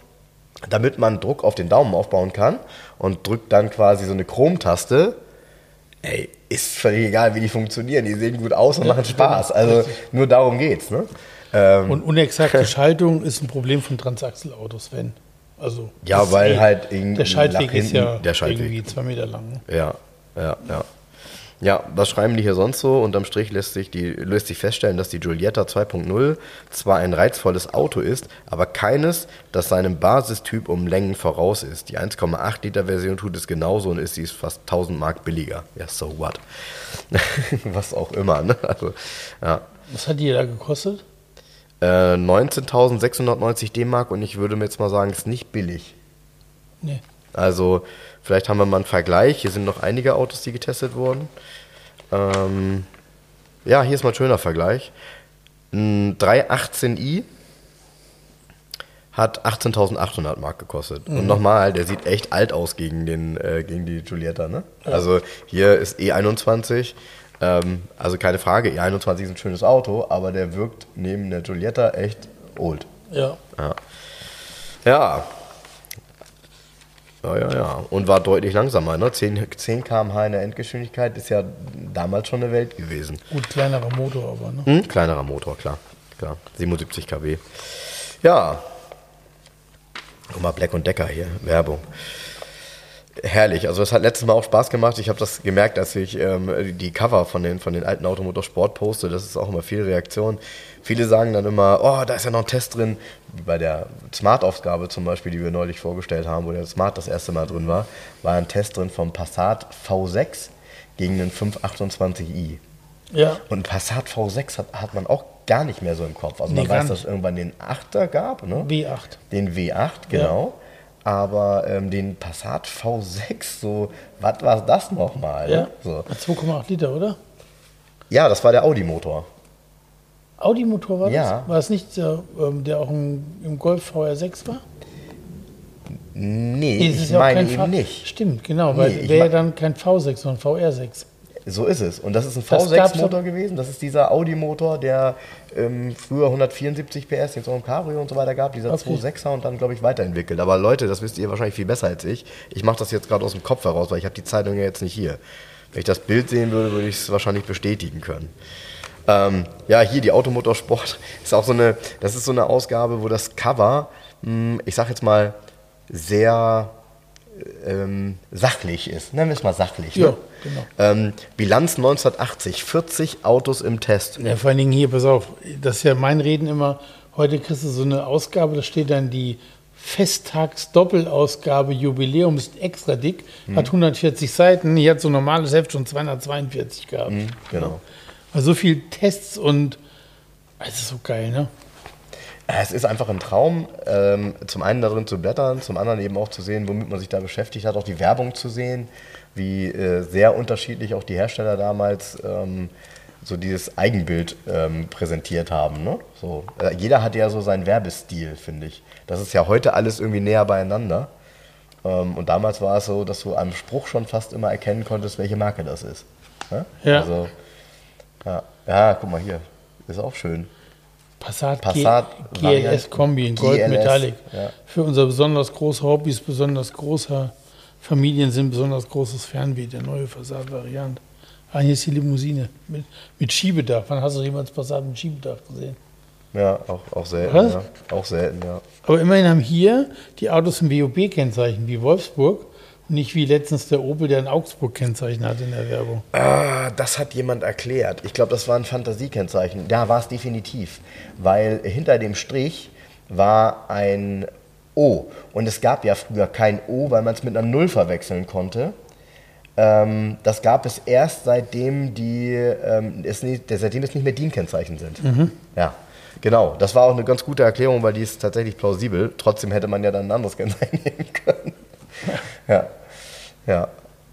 damit man Druck auf den Daumen aufbauen kann und drückt dann quasi so eine Chromtaste. Ey, ist völlig egal, wie die funktionieren. Die sehen gut aus und machen Spaß. Also nur darum geht's. Ne? Ähm, und unexakte Schaltung ist ein Problem von Transaxelautos, wenn. Also ja, weil halt irgendwie der Schaltweg ist ja der Schaltweg. irgendwie zwei Meter lang. Ne? Ja, ja, ja. Ja, was schreiben die hier sonst so? Unterm Strich lässt sich, die, lässt sich feststellen, dass die Giulietta 2.0 zwar ein reizvolles Auto ist, aber keines, das seinem Basistyp um Längen voraus ist. Die 1,8 Liter Version tut es genauso und ist sie fast 1000 Mark billiger. Ja, so what? was auch immer, ne? Also, ja. Was hat die da gekostet? 19.690 äh, D-Mark und ich würde mir jetzt mal sagen, ist nicht billig. Nee. Also, vielleicht haben wir mal einen Vergleich. Hier sind noch einige Autos, die getestet wurden. Ähm, ja, hier ist mal ein schöner Vergleich. Ein 318i hat 18.800 Mark gekostet. Mhm. Und nochmal, der sieht echt alt aus gegen, den, äh, gegen die Giulietta. Ne? Ja. Also hier ist E21 Ähm, also keine Frage, E21 ist ein schönes Auto, aber der wirkt neben der Giulietta echt old. Ja. Ja. Ja. Ja, ja, ja. Und war deutlich langsamer. Ne? 10, 10 km/h in der Endgeschwindigkeit ist ja damals schon eine Welt gewesen. Gut, kleinerer Motor aber, ne? Hm? Kleinerer Motor, klar. klar. 77 kW. Ja. Guck mal, Black und Decker hier, Werbung. Herrlich, also es hat letztes Mal auch Spaß gemacht. Ich habe das gemerkt, als ich ähm, die Cover von den, von den alten Automotorsport poste. Das ist auch immer viel Reaktion. Viele sagen dann immer, oh, da ist ja noch ein Test drin. Wie bei der Smart-Aufgabe zum Beispiel, die wir neulich vorgestellt haben, wo der Smart das erste Mal drin war, war ein Test drin vom Passat V6 gegen den 528i. Ja. Und Passat V6 hat, hat man auch gar nicht mehr so im Kopf. Also man weiß, dass es irgendwann den 8er gab, ne? W8. den W8, genau. Aber ähm, den Passat V6, so, was war das nochmal? Ja. Ne? So. 2,8 Liter, oder? Ja, das war der Audi-Motor. Audi-Motor war das? Ja. War es nicht der, ähm, der auch im, im Golf VR6 war? Nee, es ich meine eben nicht. Stimmt, genau, weil Nee, wäre ja dann kein V6, sondern VR6. So ist es. Und das ist ein Das gab's V6-Motor gewesen. Das ist dieser Audi-Motor, der ähm, früher 174 PS, jetzt auch im Cabrio und so weiter gab. Dieser Okay. 2.6er und dann, glaube ich, weiterentwickelt. Aber Leute, das wisst ihr wahrscheinlich viel besser als ich. Ich mache das jetzt gerade aus dem Kopf heraus, weil ich habe die Zeitung ja jetzt nicht hier. Wenn ich das Bild sehen würde, würde ich es wahrscheinlich bestätigen können. Ähm, ja, hier die Automotorsport ist auch so eine, das ist so eine Ausgabe, wo das Cover, mh, ich sag jetzt mal, sehr ähm, sachlich ist. Nennen wir es mal sachlich. Ja, ne? genau. Ähm, Bilanz 1980, 40 Autos im Test. Ja, vor allen Dingen hier, pass auf, das ist ja mein Reden immer, heute kriegst du so eine Ausgabe, da steht dann die Festtags-Doppelausgabe Jubiläum, ist extra dick, Hm. hat 140 Seiten, hier hat so ein normales Heft schon 242 gehabt. genau. Also so viel Tests und es ist so geil, ne? Es ist einfach ein Traum, ähm, zum einen darin zu blättern, zum anderen eben auch zu sehen, womit man sich da beschäftigt hat, auch die Werbung zu sehen, wie äh, sehr unterschiedlich auch die Hersteller damals ähm, so dieses Eigenbild ähm, präsentiert haben. Ne? So, äh, jeder hat ja so seinen Werbestil, finde ich. Das ist ja heute alles irgendwie näher beieinander. Und damals war es so, dass du am Spruch schon fast immer erkennen konntest, welche Marke das ist. Ne? Ja. Also, ja. ja, guck mal hier, ist auch schön. Passat, Passat, GLS Kombi in Gold Metallic. ja. Für unser besonders große Hobbys, besonders großer Familien sind besonders großes Fernweh, der neue Passat-Variant. Ah, hier ist die Limousine mit, mit Schiebedach. Wann hast du jemals Passat mit Schiebedach gesehen? Ja, auch, auch selten. Ja. Auch selten, ja. Aber immerhin haben hier die Autos ein WOB-Kennzeichen wie Wolfsburg nicht wie letztens der Opel, der ein Augsburg-Kennzeichen hat in der Werbung. Ah, das hat jemand erklärt. Ich glaube, das war ein Fantasiekennzeichen. Ja, war es definitiv. Weil hinter dem Strich war ein O. Und es gab ja früher kein O, weil man es mit einer Null verwechseln konnte. Ähm, das gab es erst seitdem die, ähm, es nicht, seitdem es nicht mehr DIN-Kennzeichen sind. Ja, genau. Das war auch eine ganz gute Erklärung, weil die ist tatsächlich plausibel. Trotzdem hätte man ja dann ein anderes Kennzeichen nehmen können. Ja, ja,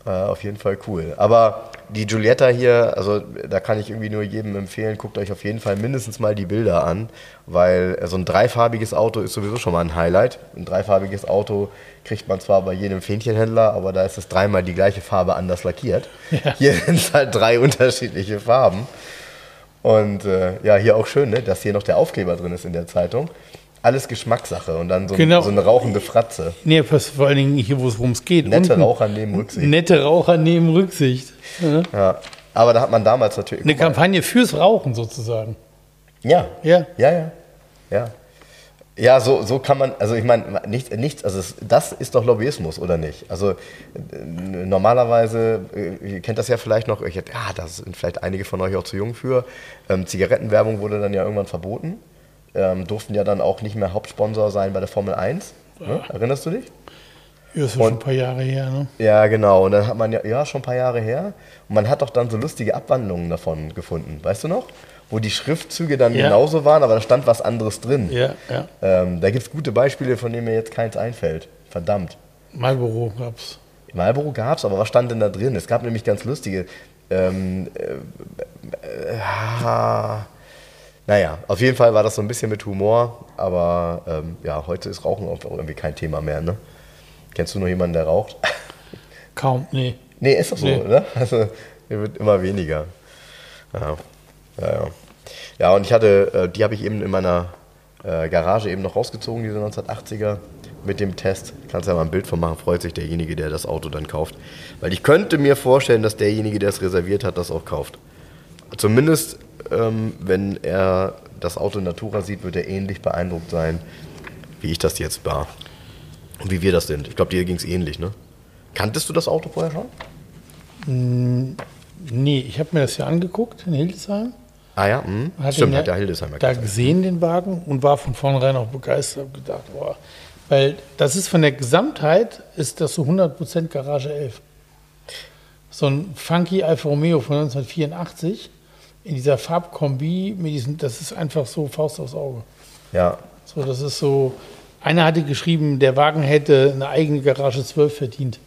äh, auf jeden Fall cool. Aber die Giulietta hier, also da kann ich irgendwie nur jedem empfehlen, guckt euch auf jeden Fall mindestens mal die Bilder an, weil so ein dreifarbiges Auto ist sowieso schon mal ein Highlight. Ein dreifarbiges Auto kriegt man zwar bei jedem Fähnchenhändler, aber da ist es dreimal die gleiche Farbe anders lackiert. Hier sind es halt drei unterschiedliche Farben. Und äh, ja, hier auch schön, ne, dass hier noch der Aufkleber drin ist in der Zeitung. Alles Geschmackssache und dann so, Genau. so eine rauchende Fratze. Nee, pass- vor allen Dingen hier, wo es es geht. Nette Unten- Raucher nehmen Rücksicht. Nette Raucher nehmen Rücksicht. Ja. Ja. Aber da hat man damals natürlich. Eine Kampagne fürs Rauchen sozusagen. Ja. Ja. Ja, ja. Ja. Ja, so, so kann man, also ich meine, nichts, nichts, also es, das ist doch Lobbyismus, oder nicht? Also äh, normalerweise, äh, ihr kennt das ja vielleicht noch, ich, ja, da sind vielleicht einige von euch auch zu jung für, ähm, Zigarettenwerbung wurde dann ja irgendwann verboten, ähm, durften ja dann auch nicht mehr Hauptsponsor sein bei der Formel 1. Ne? Erinnerst du dich? Ja, ist ja schon ein paar Jahre her. Ne? Ja, genau. Und dann hat man ja, ja, schon ein paar Jahre her. Und man hat doch dann so lustige Abwandlungen davon gefunden. Weißt du noch? Wo die Schriftzüge dann Ja. genauso waren, aber da stand was anderes drin. Ja, ja. Ähm, da gibt es gute Beispiele, von denen mir jetzt keins einfällt. Verdammt. Marlboro gab's. Marlboro gab es, aber was stand denn da drin? Es gab nämlich ganz lustige. Ähm, äh, äh, ah, naja, auf jeden Fall war das so ein bisschen mit Humor, aber ähm, ja, heute ist Rauchen auch irgendwie kein Thema mehr, ne? Kennst du noch jemanden, der raucht? Kaum, nee. Nee, ist doch so, Nee. oder? Also, der wird immer weniger. Ja, ja, ja. Ja, und ich hatte, äh, die habe ich eben in meiner äh, Garage eben noch rausgezogen, diese 1980er mit dem Test. Kannst ja mal ein Bild von machen, freut sich derjenige, der das Auto dann kauft. Weil ich könnte mir vorstellen, dass derjenige, der es reserviert hat, das auch kauft. Zumindest, ähm, wenn er das Auto in Natura sieht, wird er ähnlich beeindruckt sein, wie ich das jetzt war. Und wie wir das sind. Ich glaube, dir ging es ähnlich, ne? Kanntest du das Auto vorher schon? Nee, ich habe mir das ja angeguckt in Hildesheim. Ah ja, hm. Hat stimmt, hat der Hildesheimer da gesehen, den Wagen, und war von vornherein auch begeistert und gedacht, boah, weil das ist von der Gesamtheit, ist das so 100% Garage 11. So ein funky Alfa Romeo von 1984 in dieser Farbkombi, mit diesen, das ist einfach so Faust aufs Auge. Ja, So, das ist so, einer hatte geschrieben, der Wagen hätte eine eigene Garage 12 verdient.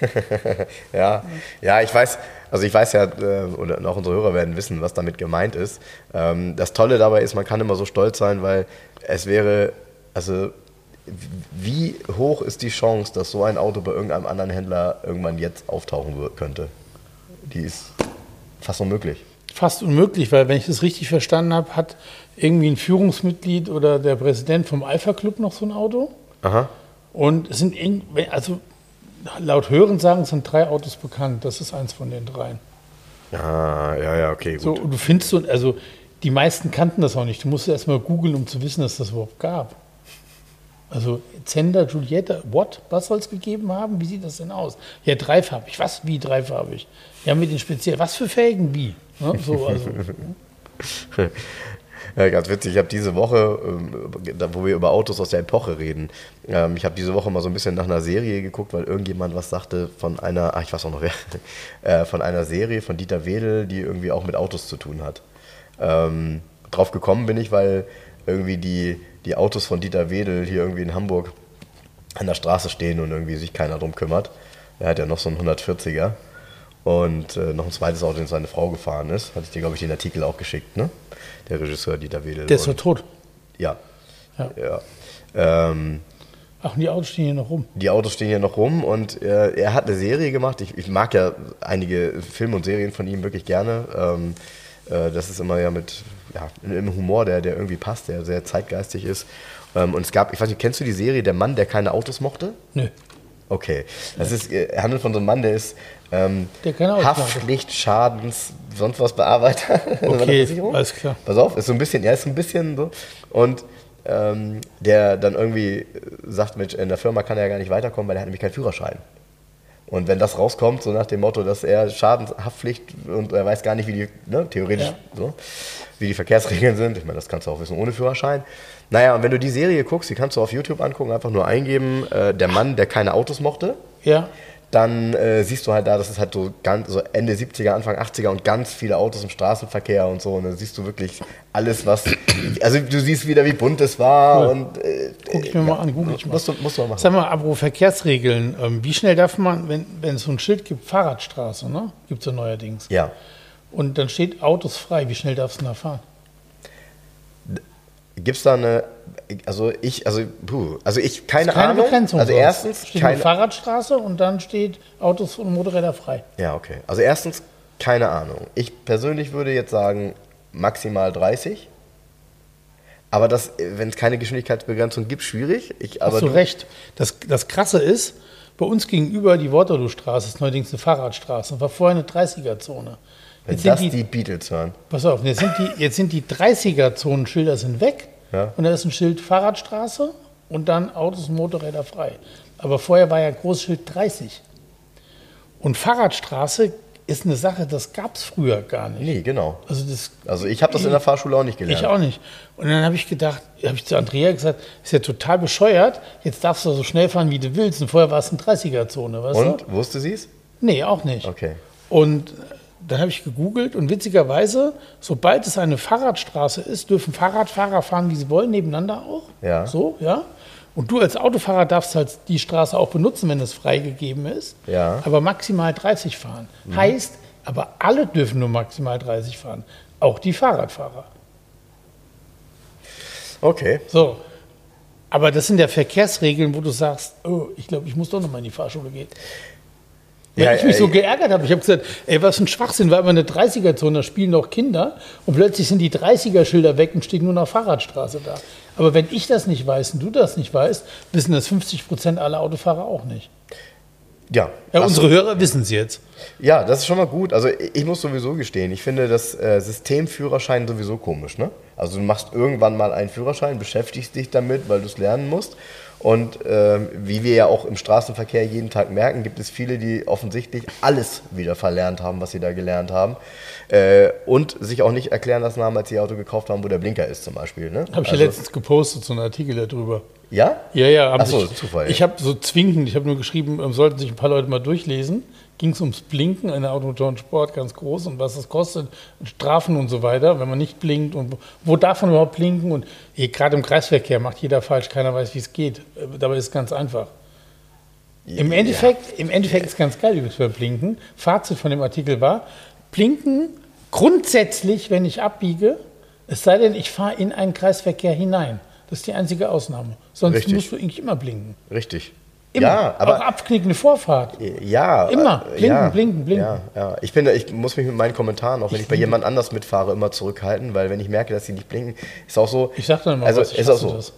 ja, ja, ich weiß, also ich weiß ja, äh, oder auch unsere Hörer werden wissen, was damit gemeint ist. Ähm, Das Tolle dabei ist, man kann immer so stolz sein, weil es wäre, also wie hoch ist die Chance, dass so ein Auto bei irgendeinem anderen Händler irgendwann jetzt auftauchen könnte? Die ist fast unmöglich. Fast unmöglich, weil wenn ich das richtig verstanden habe, hat irgendwie ein Führungsmitglied oder der Präsident vom Alpha Club noch so ein Auto. Aha. Und es sind, in, also laut Hören sagen, es sind drei Autos bekannt. Das ist eins von den dreien. Ja, ja, ja, okay, gut. So, und du findest so, also die meisten kannten das auch nicht. Du musst erst mal googeln, um zu wissen, dass das überhaupt gab. Also Zender, Giulietta, what? Was soll es gegeben haben? Wie sieht das denn aus? Ja, dreifarbig. Was? Wie dreifarbig? Ja, mit den speziell. Was für Felgen? Wie? Ne? So, also, Ja, ganz witzig. Ich habe diese Woche, ähm, wo wir über Autos aus der Epoche reden, ähm, ich habe diese Woche mal so ein bisschen nach einer Serie geguckt, weil irgendjemand was sagte von einer, ach, ich weiß auch noch wer, äh, von einer Serie von Dieter Wedel, die irgendwie auch mit Autos zu tun hat. Ähm, drauf gekommen bin ich, weil irgendwie die, die Autos von Dieter Wedel hier irgendwie in Hamburg an der Straße stehen und irgendwie sich keiner drum kümmert. Er hat ja noch so einen 140er und äh, noch ein zweites Auto, in das seine Frau gefahren ist. Hatte ich dir, glaube ich, den Artikel auch geschickt, ne? Der Regisseur Dieter Wedel. der ist doch tot. Ja. Ja. ja. Ähm, Ach, und die Autos stehen hier noch rum. die Autos stehen hier noch rum und äh, er hat eine Serie gemacht. Ich, ich mag ja einige Filme und Serien von ihm wirklich gerne. Ähm, äh, das ist immer ja mit ja, einem Humor, der, der irgendwie passt, der sehr zeitgeistig ist. Ähm, und es gab, ich weiß nicht, kennst du die Serie Der Mann, der keine Autos mochte? Nö. Okay. Das ist, äh, er handelt von so einem Mann, der ist ähm, Der keine Autos Haftpflicht, Schadens, sonst was Bearbeiter. Okay, alles klar. Pass auf, ist so ein bisschen, er ist so ein bisschen so. Und ähm, der dann irgendwie sagt, Mensch, in der Firma kann er ja gar nicht weiterkommen, weil er hat nämlich keinen Führerschein. Und wenn das rauskommt, so nach dem Motto, dass er Schadenshaftpflicht und er weiß gar nicht, wie die, ne, theoretisch, Ja. so, wie die Verkehrsregeln sind. Ich meine, das kannst du auch wissen ohne Führerschein. Naja, und wenn du die Serie guckst, die kannst du auf YouTube angucken, einfach nur eingeben, äh, der Mann, der keine Autos mochte Ja. Dann äh, siehst du halt da, das ist halt so ganz so Ende 70er, Anfang 80er und ganz viele Autos im Straßenverkehr und so. Und dann siehst du wirklich alles, was. Also du siehst wieder, wie bunt es war Cool. und äh, Guck ich mir mal an, google ich mal. musst du, musst du mal machen. Sag mal, apropos Verkehrsregeln, ähm, wie schnell darf man, wenn, wenn es so ein Schild gibt, Fahrradstraße, ne? Gibt es ja neuerdings. Ja. Und dann steht Autos frei, wie schnell darfst du da fahren? Gibt es da eine. Also ich, also, puh, also ich, keine, Keine Ahnung. Begrenzung. Also erstens, steht eine keine, Fahrradstraße und dann steht Autos und Motorräder frei. Ja, okay. Also erstens, keine Ahnung. Ich persönlich würde jetzt sagen, maximal 30. Aber das, wenn es keine Geschwindigkeitsbegrenzung gibt, schwierig. Ich, aber Hast du recht. Das, das Krasse ist, bei uns gegenüber die Waterloo-Straße ist neuerdings eine Fahrradstraße. War vorher eine 30er-Zone. Wenn Jetzt sind das die, die Beatles hören. pass auf, jetzt sind die, jetzt sind die 30er-Zonenschilder sind weg Ja. und da ist ein Schild Fahrradstraße und dann Autos und Motorräder frei. Aber vorher war ja Großschild 30. Und Fahrradstraße ist eine Sache, das gab es früher gar nicht. Nee, genau. Also das Also ich habe das in der Fahrschule auch nicht gelernt. Ich auch nicht. Und dann habe ich gedacht, habe ich zu Andrea gesagt, ist ja total bescheuert, jetzt darfst du so schnell fahren, wie du willst. Und vorher war es eine 30er-Zone, weißt Und du? wusste sie es? Nee, auch nicht. Okay. Und dann habe ich gegoogelt und witzigerweise, sobald es eine Fahrradstraße ist, dürfen Fahrradfahrer fahren, wie sie wollen, nebeneinander auch. Ja. So, ja. Und du als Autofahrer darfst halt die Straße auch benutzen, wenn es freigegeben ist. Ja. Mhm. Aber maximal 30 fahren. Heißt, aber alle dürfen nur maximal 30 fahren. Auch die Fahrradfahrer. Okay. So. Aber das sind ja Verkehrsregeln, wo du sagst, oh, ich glaube, ich muss doch noch mal in die Fahrschule gehen. Weil Ja, ich mich ey. so geärgert habe. Ich habe gesagt, ey, was für ein Schwachsinn, war immer eine 30er-Zone, da spielen noch Kinder und plötzlich sind die 30er-Schilder weg und steht nur noch Fahrradstraße da. Aber wenn ich das nicht weiß und du das nicht weißt, wissen das 50 Prozent aller Autofahrer auch nicht. Ja, Ja, unsere Hörer wissen es jetzt. Ja, das ist schon mal gut. Also ich ich muss sowieso gestehen, ich finde das äh, System Führerschein sowieso komisch. Ne? Also du machst irgendwann mal einen Führerschein, beschäftigst dich damit, weil du es lernen musst. Und ähm, wie wir ja auch im Straßenverkehr jeden Tag merken, gibt es viele, die offensichtlich alles wieder verlernt haben, was sie da gelernt haben. Äh, und sich auch nicht erklären lassen haben, als sie ihr Auto gekauft haben, wo der Blinker ist zum Beispiel. Ne? Habe ich Also- ja letztens gepostet, so einen Artikel darüber. Ja? Ja, ja, Ach so, sich, Zufall. Ich habe so zwinkend, ich habe nur geschrieben, ähm, sollten sich ein paar Leute mal durchlesen. Ging es ums Blinken in der Automotor und Sport ganz groß und was das kostet, Strafen und so weiter, wenn man nicht blinkt und wo- darf man überhaupt blinken und eh, gerade im Kreisverkehr macht jeder falsch, keiner weiß, wie es geht. Äh, Dabei ist es ganz einfach. Im Endeffekt, im Endeffekt ist ganz geil übrigens beim Blinken. Fazit von dem Artikel war, Blinken grundsätzlich, wenn ich abbiege, es sei denn, ich fahre in einen Kreisverkehr hinein. Das ist die einzige Ausnahme. Sonst Richtig. musst du eigentlich immer blinken. Richtig. Immer. Ja, aber Auch abknickende Vorfahrt. Ja. Immer. äh, Blinken, ja, blinken, blinken. Ja, ja. Ich finde, ich muss mich mit meinen Kommentaren, auch wenn ich, bei jemand anders mitfahre, immer zurückhalten, weil wenn ich merke, dass sie nicht blinken, ist auch so. Ich sag dann immer also, was, ich ist auch so. das.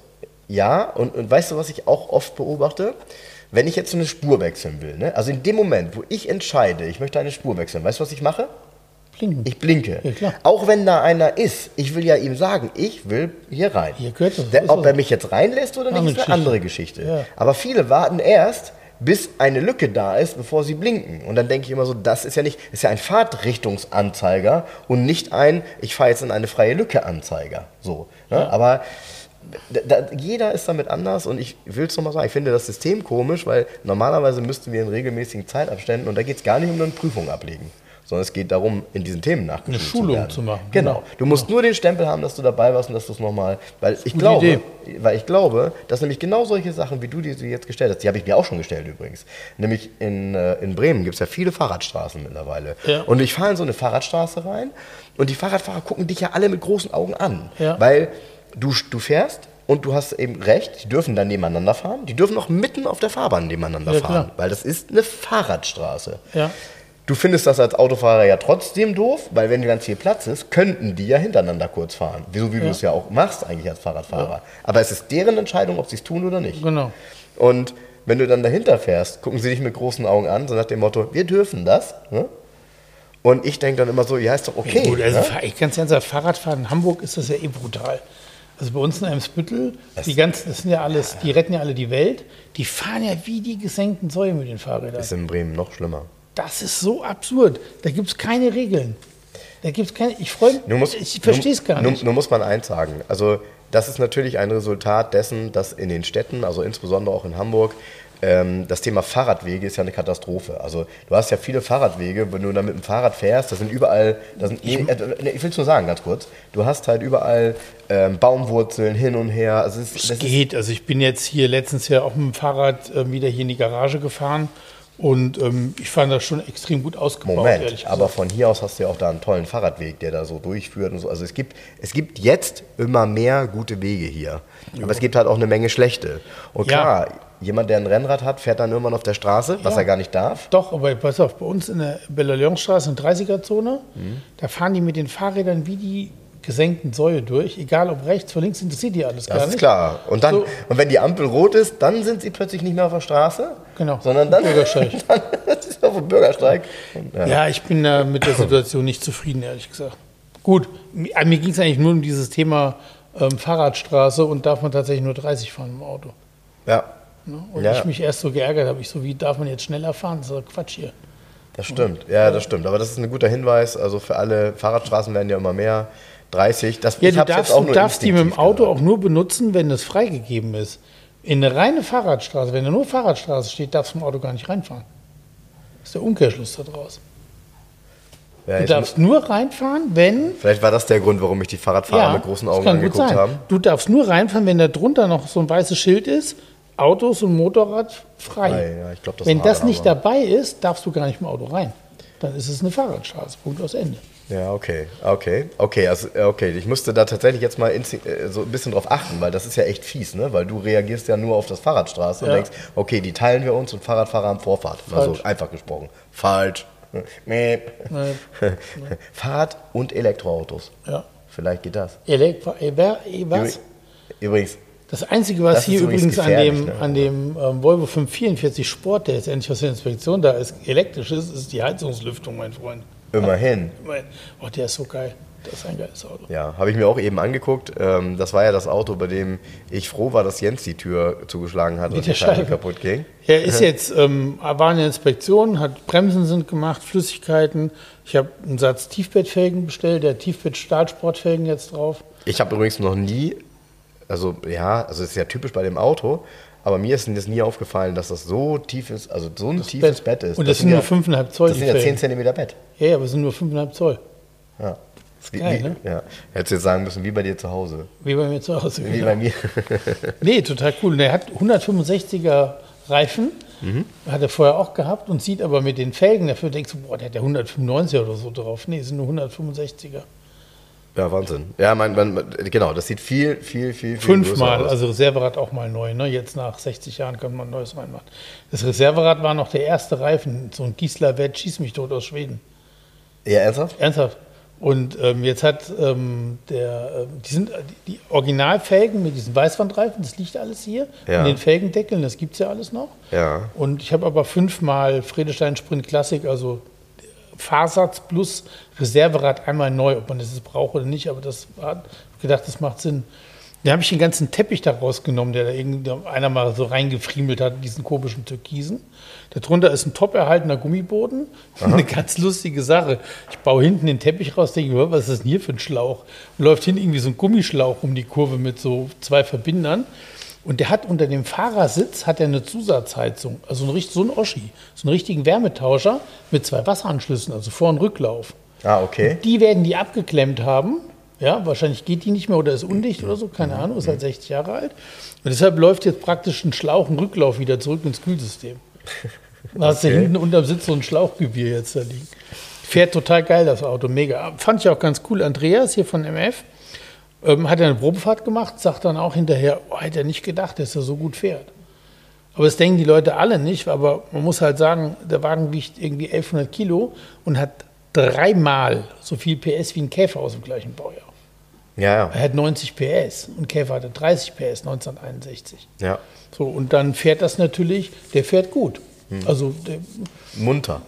Ja, und, und weißt du, was ich auch oft beobachte? Wenn ich jetzt so eine Spur wechseln will, ne? also in dem Moment, wo ich entscheide, ich möchte eine Spur wechseln, weißt du, was ich mache? Blinken. Ich blinke. Ja. Auch wenn da einer ist, ich will ja ihm sagen, ich will hier rein. Hier gehört das, Der, ob er mich jetzt reinlässt oder nicht, ist eine andere Geschichte. Ja. Aber viele warten erst, bis eine Lücke da ist, bevor sie blinken. Und dann denke ich immer so, das ist ja nicht, ist ja ein Fahrtrichtungsanzeiger und nicht ein, ich fahre jetzt in eine freie Lücke Anzeiger. So. Ne? Aber da, da, jeder ist damit anders und ich will es nochmal sagen, ich finde das System komisch, weil normalerweise müssten wir in regelmäßigen Zeitabständen, und da geht es gar nicht um eine Prüfung ablegen, sondern es geht darum, in diesen Themen nachgeschult Eine Schulung zu, werden. zu machen, Genau. genau. Du musst nur den Stempel haben, dass du dabei warst und dass du es nochmal, weil ich glaube, Idee. weil ich glaube, dass nämlich genau solche Sachen, wie du die jetzt gestellt hast, die habe ich mir auch schon gestellt übrigens. Nämlich in, äh, in Bremen gibt es ja viele Fahrradstraßen mittlerweile. Ja. Und ich fahre in so eine Fahrradstraße rein und die Fahrradfahrer gucken dich ja alle mit großen Augen an. Ja. Weil du, du fährst und du hast eben recht, die dürfen dann nebeneinander fahren. Die dürfen auch mitten auf der Fahrbahn nebeneinander Ja, fahren, klar. weil das ist eine Fahrradstraße. Ja. Du findest das als Autofahrer ja trotzdem doof, weil wenn ganz viel Platz ist, könnten die ja hintereinander kurz fahren. Wieso, wie du es ja auch machst eigentlich als Fahrradfahrer. Aber es ist deren Entscheidung, ob sie es tun oder nicht. Genau. Und wenn du dann dahinter fährst, gucken sie dich mit großen Augen an, so nach dem Motto, wir dürfen das. Ne? Und ich denke dann immer so, ja, ist doch okay. Gut, also ne? ich ganz ernsthaft, Fahrradfahren in Hamburg ist das ja eh brutal. Also bei uns in Eimsbüttel, die ganzen, das sind ja alles, die retten ja alle die Welt, die fahren ja wie die gesenkten Säue mit den Fahrrädern. Ist in Bremen noch schlimmer. Das ist so absurd. Da gibt es keine Regeln. Da gibt es keine, ich freue mich, ich verstehe es gar nicht. Nur muss man eins sagen. Also, das ist natürlich ein Resultat dessen, dass in den Städten, also insbesondere auch in Hamburg, ähm, das Thema Fahrradwege ist ja eine Katastrophe. Also du hast ja viele Fahrradwege, wenn du da mit dem Fahrrad fährst, da sind überall, da sind, nee, äh, nee, ich will es nur sagen, ganz kurz, du hast halt überall ähm, Baumwurzeln hin und her. Also es, Es das geht. Also ich bin jetzt hier letztens ja auch mit dem Fahrrad äh, wieder hier in die Garage gefahren und ähm, ich fand das schon extrem gut ausgebaut, Moment, aber von hier aus hast du ja auch da einen tollen Fahrradweg, der da so durchführt und so. Also es gibt, es gibt jetzt immer mehr gute Wege hier. Aber es gibt halt auch eine Menge schlechte. Und Ja. klar, jemand, der ein Rennrad hat, fährt dann irgendwann auf der Straße, was Ja. er gar nicht darf. Doch, aber pass auf, bei uns in der Bella-Leon-Straße, in 30er-Zone, Mhm. da fahren die mit den Fahrrädern wie die gesenkten Säue durch. Egal ob rechts oder links, interessiert die alles Das gar ist nicht. klar. Und, dann, So. und wenn die Ampel rot ist, dann sind sie plötzlich nicht mehr auf der Straße, Genau. sondern dann, Bürgersteig. dann ist auf dem Bürgersteig. Ja. Ja, ich bin da mit der Situation nicht zufrieden, ehrlich gesagt. Gut, mir, mir ging es eigentlich nur um dieses Thema ähm, Fahrradstraße und darf man tatsächlich nur 30 fahren im Auto. ja, Ne? Und Ja. ich mich erst so geärgert habe, ich so, wie darf man jetzt schneller fahren? Das ist doch Quatsch hier. das stimmt. Ja, das stimmt. Aber das ist ein guter Hinweis. Also für alle Fahrradstraßen werden ja immer mehr. 30. Das, Ja, ich du darfst, du darfst die mit dem Auto gesagt. auch nur benutzen, wenn es freigegeben ist. In eine reine Fahrradstraße, wenn da nur Fahrradstraße steht, darfst du im Auto gar nicht reinfahren. Das ist der Umkehrschluss daraus. Ja, Du darfst nur reinfahren, wenn. Vielleicht war das der Grund, warum mich die Fahrradfahrer mit großen Augen angeguckt haben. Du darfst nur reinfahren, wenn da drunter noch so ein weißes Schild ist: Autos und Motorrad frei. Frei, ja, glaub, das wenn das da nicht dabei ist, darfst du gar nicht im Auto rein. Dann ist es eine Fahrradstraße. Punkt aus Ende. Ja, okay, okay, okay, also okay, ich musste da tatsächlich jetzt mal äh, so ein bisschen drauf achten, weil das ist ja echt fies, ne? Weil du reagierst ja nur auf das Fahrradstraße und Ja. denkst, okay, die teilen wir uns und Fahrradfahrer haben Vorfahrt. Also Falsch. einfach gesprochen. Falsch. Meep. Nee. Fahrrad und Elektroautos. Ja. Vielleicht geht das. Elektro, e, wer, e, was? Übrigens, Das Einzige, was Das hier übrigens übrigens an dem, ne? an dem ähm, Volvo 544 Sport, der jetzt endlich aus der Inspektion da ist, elektrisch ist, ist die Heizungslüftung, mein Freund. Immerhin. Oh, der ist so geil. Das ist ein geiles Auto. Ja, habe ich mir auch eben angeguckt. Ähm, das war ja das Auto, bei dem ich froh war, dass Jens die Tür zugeschlagen hat und der die Scheibe kaputt ging. Er ist jetzt, ähm, war in der Inspektion, hat Bremsen sind gemacht, Flüssigkeiten. Ich habe einen Satz Tiefbettfelgen bestellt, der Tiefbett-Stahlsportfelgen jetzt drauf. Ich habe übrigens noch nie, also ja, also ist ja typisch bei dem Auto, aber mir ist das nie aufgefallen, dass das so tief ist, also so ein tiefes Bett, ist. Und das, sind ja, nur 5,5 Zoll, Das sind ja 10 Felgen. Zentimeter Bett. Ja, ja, aber es sind nur 5,5 Zoll. Ja. Wie, geil, wie, ne? ja. Hättest du jetzt sagen müssen, wie bei dir zu Hause. Wie bei mir zu Hause. Wie genau. bei mir. Nee, total cool. Und er hat 165er Reifen, hat er vorher auch gehabt und sieht aber mit den Felgen, dafür denkst du, boah, der hat ja 195er oder so drauf. Nee, es sind nur 165er. ja, Wahnsinn. Ja, mein, mein, genau, das sieht viel, viel, viel, viel Fünfmal, also Reserverad auch mal neu. Ne? Jetzt nach 60 Jahren kann man ein neues reinmachen. Das Reserverad war noch der erste Reifen, so ein Giesler Wett, schieß mich tot aus Schweden. Ja, ernsthaft? Ernsthaft. Und ähm, jetzt hat ähm, der, ähm, die sind die Originalfelgen mit diesen Weißwandreifen, das liegt alles hier. Ja. In den Felgendeckeln, das gibt es ja alles noch. Ja. Und ich habe aber fünfmal Friedestein Sprint Classic, also Fahrsatz plus Reserverad einmal neu, ob man das jetzt braucht oder nicht, aber das hat gedacht, das macht Sinn. Da habe ich den ganzen Teppich da rausgenommen, der da einer mal so reingefriemelt hat, diesen komischen Türkisen. Darunter ist ein top erhaltener Gummiboden. Eine ganz lustige Sache. Ich baue hinten den Teppich raus, denke mir, was ist das denn hier für ein Schlauch? Und läuft hinten irgendwie so ein Gummischlauch um die Kurve mit so zwei Verbindern. Und der hat unter dem Fahrersitz hat er eine Zusatzheizung, also ein, so ein Oschi, so einen richtigen Wärmetauscher mit zwei Wasseranschlüssen, also Vor- und Rücklauf. Ah, okay. Die werden die abgeklemmt haben. Ja, wahrscheinlich geht die nicht mehr oder ist undicht oder so, keine. Ahnung, ist halt 60 Jahre alt. Und deshalb läuft jetzt praktisch ein Schlauch, ein Rücklauf wieder zurück ins Kühlsystem. Da hast du hinten unterm Sitz so ein Schlauchgebier jetzt da liegen. Fährt total geil, das Auto, mega. Fand ich auch ganz cool. Andreas hier von MF ähm, hat ja eine Probefahrt gemacht, sagt dann auch hinterher, oh, hätte er nicht gedacht, dass er so gut fährt. Aber das denken die Leute alle nicht, aber man muss halt sagen, der Wagen wiegt irgendwie 1100 Kilo und hat dreimal so viel PS wie ein Käfer aus dem gleichen Baujahr. Ja, ja. Er hat 90 PS und Käfer hatte 30 PS 1961. Ja. So, und dann fährt das natürlich, der fährt gut. Hm. Also der, Munter.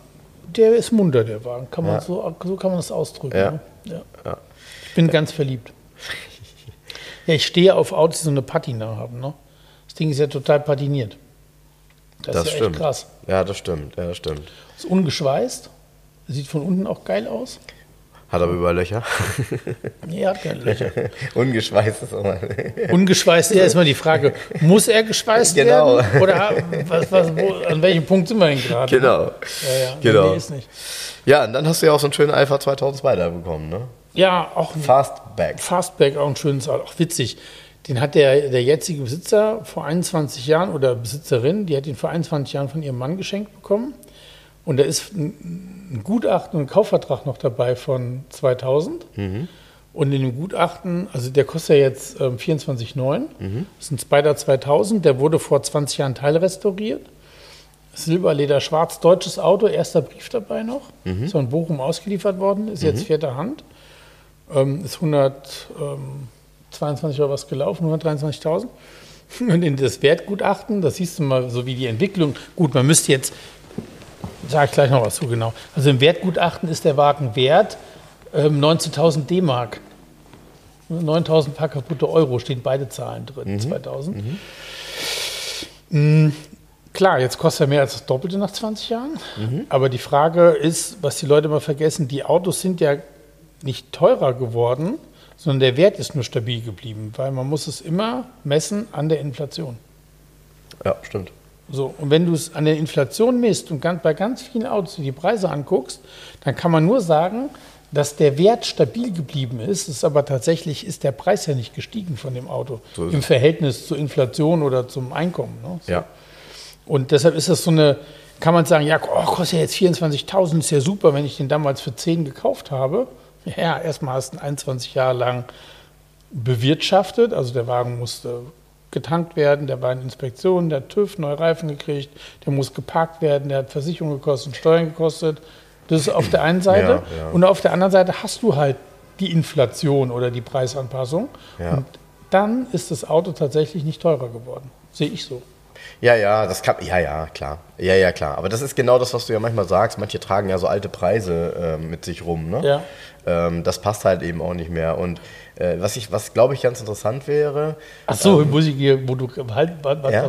der ist munter, der Wagen. Kann man Ja. so, so kann man das ausdrücken. Ja. Ne? Ja. Ja. Ich bin ganz verliebt. Ja, ich stehe auf Autos, die so eine Patina haben. Ne? Das Ding ist ja total patiniert. Das, Das ist ja stimmt. echt krass. Ja, das stimmt. Ja, das stimmt. Ist ungeschweißt. Sieht von unten auch geil aus. Hat aber über Löcher. Nee, hat keine Löcher. Ungeschweißt ist immer. Ungeschweißt, ja, ist mal die Frage, muss er geschweißt Genau. werden? Oder was, was, wo, an welchem Punkt sind wir denn gerade? genau. Ja, ja, Genau. Nee, ist nicht. Ja, und dann hast du ja auch so einen schönen Alpha 2002 da bekommen, ne? Ja, auch ein Fastback. Fastback, auch ein schönes Auto, auch witzig. Den hat der, der jetzige Besitzer vor 21 Jahren oder Besitzerin, die hat ihn vor 21 Jahren von ihrem Mann geschenkt bekommen. Und da ist ein Gutachten und ein Kaufvertrag noch dabei von 2000. Und in dem Gutachten, also der kostet ja jetzt ähm, 24,9. Das ist ein Spider 2000, der wurde vor 20 Jahren teilrestauriert. Silberleder, schwarz, deutsches Auto, erster Brief dabei noch. Ist auch in Bochum ausgeliefert worden, ist jetzt vierter Hand. Ähm, ist 122 oder was gelaufen, 123.000. Und in das Wertgutachten, das siehst du mal, so wie die Entwicklung. Gut, man müsste jetzt, sage ich gleich noch was zu genau. Also im Wertgutachten ist der Wagen wert ähm, 19.000 D-Mark. 9.000 paar kaputte Euro stehen beide Zahlen drin, 2000. Mm, Klar, jetzt kostet er mehr als das Doppelte nach 20 Jahren. Aber die Frage ist, was die Leute mal vergessen, die Autos sind ja nicht teurer geworden, sondern der Wert ist nur stabil geblieben, weil man muss es immer messen an der Inflation. Ja, stimmt. So, und wenn du es an der Inflation misst und ganz, bei ganz vielen Autos die Preise anguckst, dann kann man nur sagen, dass der Wert stabil geblieben ist, ist aber tatsächlich ist der Preis ja nicht gestiegen von dem Auto So im. Verhältnis zur Inflation oder zum Einkommen. Ne? So. Ja. Und deshalb ist das so eine, kann man sagen, ja, oh, kostet ja jetzt 24.000, ist ja super, wenn ich den damals für 10 gekauft habe. Ja, erstmal hast du ihn 21 Jahre lang bewirtschaftet, also der Wagen musste getankt werden, der war in Inspektion, der hat TÜV, neue Reifen gekriegt, der muss geparkt werden, der hat Versicherung gekostet, Steuern gekostet. Das ist auf der einen Seite. Ja, ja. Und auf der anderen Seite hast du halt die Inflation oder die Preisanpassung. Ja. Und dann ist das Auto tatsächlich nicht teurer geworden. Sehe ich so. Ja, ja, das kann, ja, ja, klar. Ja, ja, klar. Aber das ist genau das, was du ja manchmal sagst. Manche tragen ja so alte Preise äh, mit sich rum, ne? Ja. Ähm, das passt halt eben auch nicht mehr. Und was ich, was glaube ich ganz interessant wäre, Ach so, muss ich hier, wo du halt, was, Ja.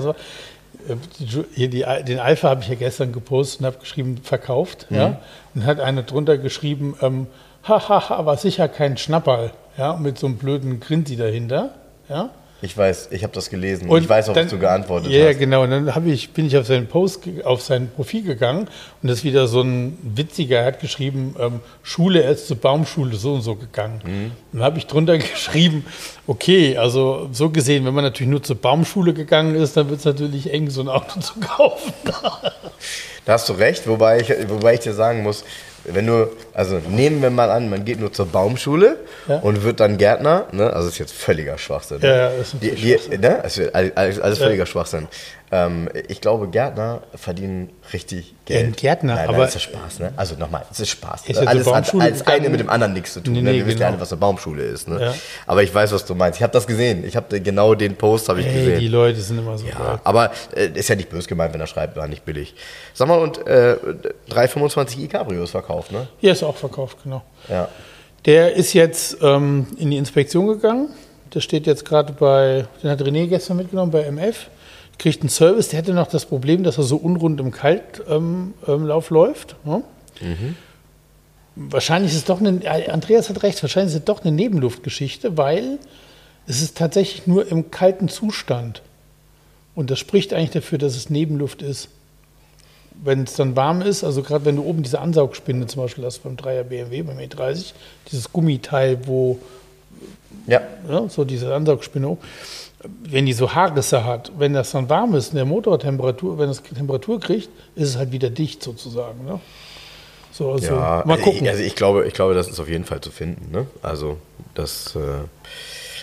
Äh, die- Hier die, den Alpha habe ich ja gestern gepostet und habe geschrieben, verkauft. Mhm. Ja? Und hat eine drunter geschrieben, ähm, hahaha, war sicher kein Schnapperl. Ja? Mit so einem blöden Grinsi dahinter. Ja? Ich weiß, ich habe das gelesen und ich weiß auch, dann- was du geantwortet ja, Ja, hast. genau. Und dann ich, bin ich auf seinen Post, auf sein Profil gegangen und das ist wieder so ein witziger, er hat geschrieben, ähm, Schule, er ist zur Baumschule so und so gegangen. Mhm. Dann habe ich drunter geschrieben, okay, also so gesehen, wenn man natürlich nur zur Baumschule gegangen ist, dann wird es natürlich eng, so ein Auto zu kaufen. Da hast du recht, wobei ich, wobei ich dir sagen muss, wenn du, also nehmen wir mal an, man geht nur zur Baumschule Ja. und wird dann Gärtner, ne? also ist jetzt völliger Schwachsinn. Ja, ja, ist ein die, die, ne? Es wird alles, alles, alles Ja. völliger Schwachsinn. Ähm, ich glaube, Gärtner verdienen richtig Ja, ein Geld. Gärtner, nein, aber- nein, das ist Spaß, ne? Also nochmal, es ist Spaß. Ist ja alles hat als eine mit dem anderen nichts zu tun. Nee, ne? Wir wissen ja genau. alle, was eine Baumschule ist. Ne? Ja. Aber ich weiß, was du meinst. Ich habe das gesehen. Ich habe genau den Post habe ich Hey, gesehen. die Leute sind immer so Ja, geil. aber äh, ist ja nicht böse gemeint, wenn er schreibt, war nicht billig. Sag mal, und äh, 325i Cabrio ist verkauft, ne? Hier ist auch verkauft, genau. Ja. Der ist jetzt ähm, in die Inspektion gegangen. Der steht jetzt gerade bei, den hat René gestern mitgenommen bei MF. Kriegt einen Service. Der hatte noch das Problem, dass er so unrund im Kaltlauf ähm, ähm, läuft. Ne? Wahrscheinlich ist es doch eine, Andreas hat recht, wahrscheinlich ist es doch eine Nebenluftgeschichte, weil es ist tatsächlich nur im kalten Zustand. Und das spricht eigentlich dafür, dass es Nebenluft ist. Wenn es dann warm ist, also gerade wenn du oben diese Ansaugspinne zum Beispiel hast beim 3er BMW, beim E30, dieses Gummiteil, wo Ja. ja, so diese Ansaugspinne, wenn die so Haarrisse hat, wenn das dann warm ist in der Motortemperatur, wenn es Temperatur kriegt, ist es halt wieder dicht sozusagen. Ne? So, also ja, mal gucken. Ich, also ich glaube, ich glaube, das ist auf jeden Fall zu finden, ne? Also das, äh,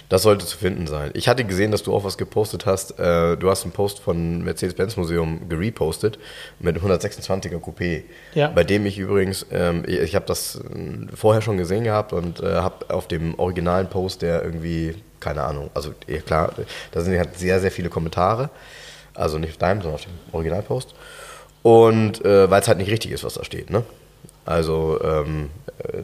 das sollte zu finden sein. Ich hatte gesehen, dass du auch was gepostet hast. Äh, du hast einen Post von Mercedes-Benz Museum gerepostet mit 126er Coupé. Ja. Bei dem ich übrigens, ähm, ich, ich habe das äh, vorher schon gesehen gehabt und äh, habe auf dem originalen Post, der irgendwie, keine Ahnung, also ja, klar, da sind halt sehr, sehr viele Kommentare. Also nicht auf deinem, sondern auf dem Originalpost. Und äh, weil es halt nicht richtig ist, was da steht, ne? Also ähm, äh,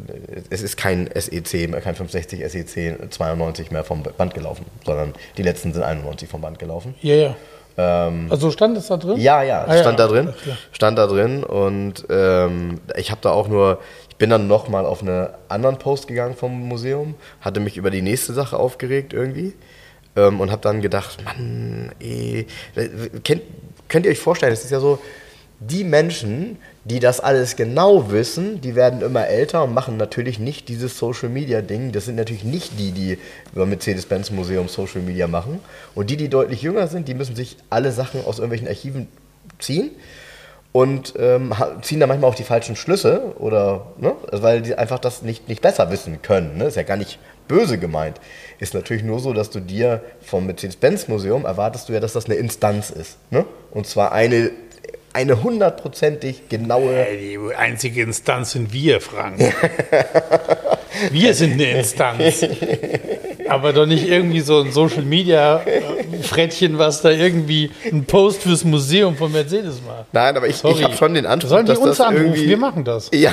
es ist kein SEC, kein 560 SEC 92 mehr vom Band gelaufen, sondern die letzten sind 91 vom Band gelaufen. ja, ja. also stand das da drin? Ähm, Ja, ja, Ah, stand da drin. Stand da drin und ähm, ich habe da auch nur, bin dann nochmal auf einen anderen Post gegangen vom Museum, hatte mich über die nächste Sache aufgeregt irgendwie ähm, und habe dann gedacht, Mann, ey, kennt, könnt ihr euch vorstellen, es ist ja so, die Menschen, die das alles genau wissen, die werden immer älter und machen natürlich nicht dieses Social Media Ding. Das sind natürlich nicht die, die über Mercedes-Benz Museum Social Media machen. Und die, die deutlich jünger sind, die müssen sich alle Sachen aus irgendwelchen Archiven ziehen und ähm, ziehen da manchmal auch die falschen Schlüsse oder, ne? Weil die einfach das nicht, nicht besser wissen können. Ne? Ist ja gar nicht böse gemeint. Ist natürlich nur so, dass du dir vom Mercedes-Benz Museum erwartest du ja, dass das eine Instanz ist. Ne? Und zwar eine, eine hundertprozentig genaue. Die einzige Instanz sind wir, Frank. wir sind eine Instanz. Aber doch nicht irgendwie so ein Social Media äh, Frettchen, was da irgendwie einen Post fürs Museum von Mercedes macht. Nein, aber ich, Sorry. ich habe schon den Anspruch, Sollen die dass uns das anrufen? irgendwie. Wir machen das. Ja.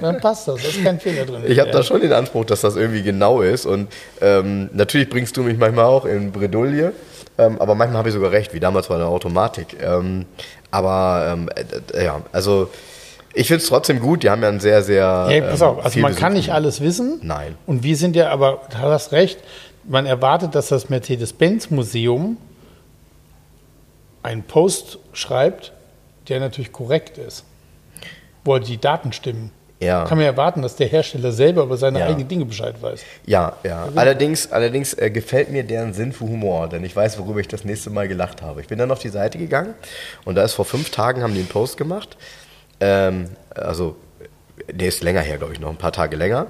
Dann passt das. Da ist kein Fehler drin. Ich habe da schon den Anspruch, dass das irgendwie genau ist. Und ähm, natürlich bringst du mich manchmal auch in Bredouille. Ähm, aber manchmal habe ich sogar recht, wie damals bei der Automatik. Ähm, aber ähm, äh, äh, ja, also ich finde es trotzdem gut. Die haben ja ein sehr, sehr. Ja, pass ähm, auf, also man kann nicht alles wissen. Nein. Und wir sind ja, aber du hast recht, man erwartet, dass das Mercedes-Benz-Museum einen Post schreibt, der natürlich korrekt ist, wo die Daten stimmen. Ja. Kann man erwarten, dass der Hersteller selber über seine Ja. eigenen Dinge Bescheid weiß. Ja, ja. Allerdings, allerdings äh, gefällt mir deren Sinn für Humor, denn ich weiß, worüber ich das nächste Mal gelacht habe. Ich bin dann auf die Seite gegangen und da ist vor fünf Tagen haben die einen Post gemacht. Ähm, also, der ist länger her, glaube ich, noch ein paar Tage länger.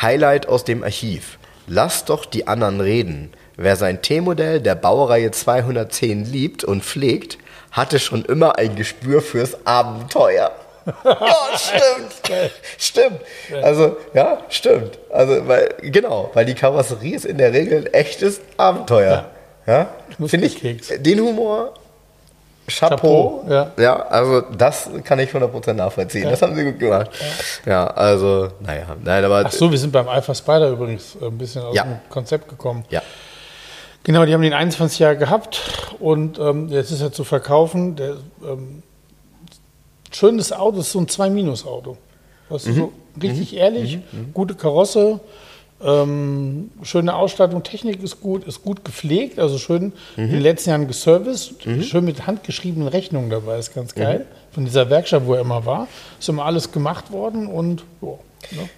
Highlight aus dem Archiv. Lass doch die anderen reden. Wer sein T-Modell der Baureihe 210 liebt und pflegt, hatte schon immer ein Gespür fürs Abenteuer. ja, stimmt. stimmt. Also, ja, stimmt. Also, weil, genau, weil die Karosserie ist in der Regel ein echtes Abenteuer. Ja, finde ich, den Humor, Chapeau. Chapeau, ja. ja. also das kann ich 100% nachvollziehen. Das haben sie gut gemacht. Ja, also, naja, nein, aber. Ach so, wir sind beim Alpha Spider übrigens äh, ein bisschen aus Ja. dem Konzept gekommen. Ja, Genau, die haben den 21 Jahre gehabt und ähm, jetzt ist er zu verkaufen. Der, ähm, schönes Auto, ist so ein 2-Minus-Auto. Das ist so richtig ehrlich, gute Karosse, ähm, schöne Ausstattung, Technik ist gut, ist gut gepflegt, also schön in den letzten Jahren geserviced, schön mit handgeschriebenen Rechnungen dabei, ist ganz geil. Von dieser Werkstatt, wo er immer war, ist immer alles gemacht worden und jo, ne?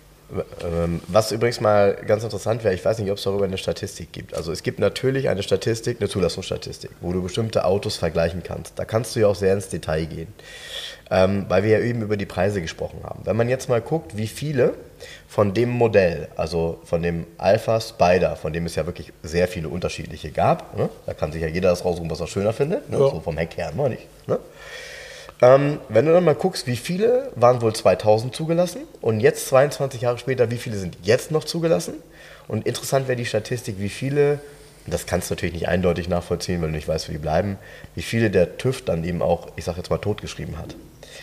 Ähm, Was übrigens mal ganz interessant wäre, ich weiß nicht, ob es darüber eine Statistik gibt. Also es gibt natürlich eine Statistik, eine Zulassungsstatistik, wo du bestimmte Autos vergleichen kannst. Da kannst du ja auch sehr ins Detail gehen, ähm, weil wir ja eben über die Preise gesprochen haben. Wenn man jetzt mal guckt, wie viele von dem Modell, also von dem Alpha Spider, von dem es ja wirklich sehr viele unterschiedliche gab, ne? da kann sich ja jeder das raussuchen, was er schöner findet, ne? Ja. so vom Heck her, meine ich. Ne? Ähm, wenn du dann mal guckst, wie viele waren wohl 2000 zugelassen und jetzt 22 Jahre später, wie viele sind jetzt noch zugelassen? Und interessant wäre die Statistik, wie viele, das kannst du natürlich nicht eindeutig nachvollziehen, weil du nicht weißt, wie die bleiben, wie viele der TÜV dann eben auch, ich sag jetzt mal, totgeschrieben hat.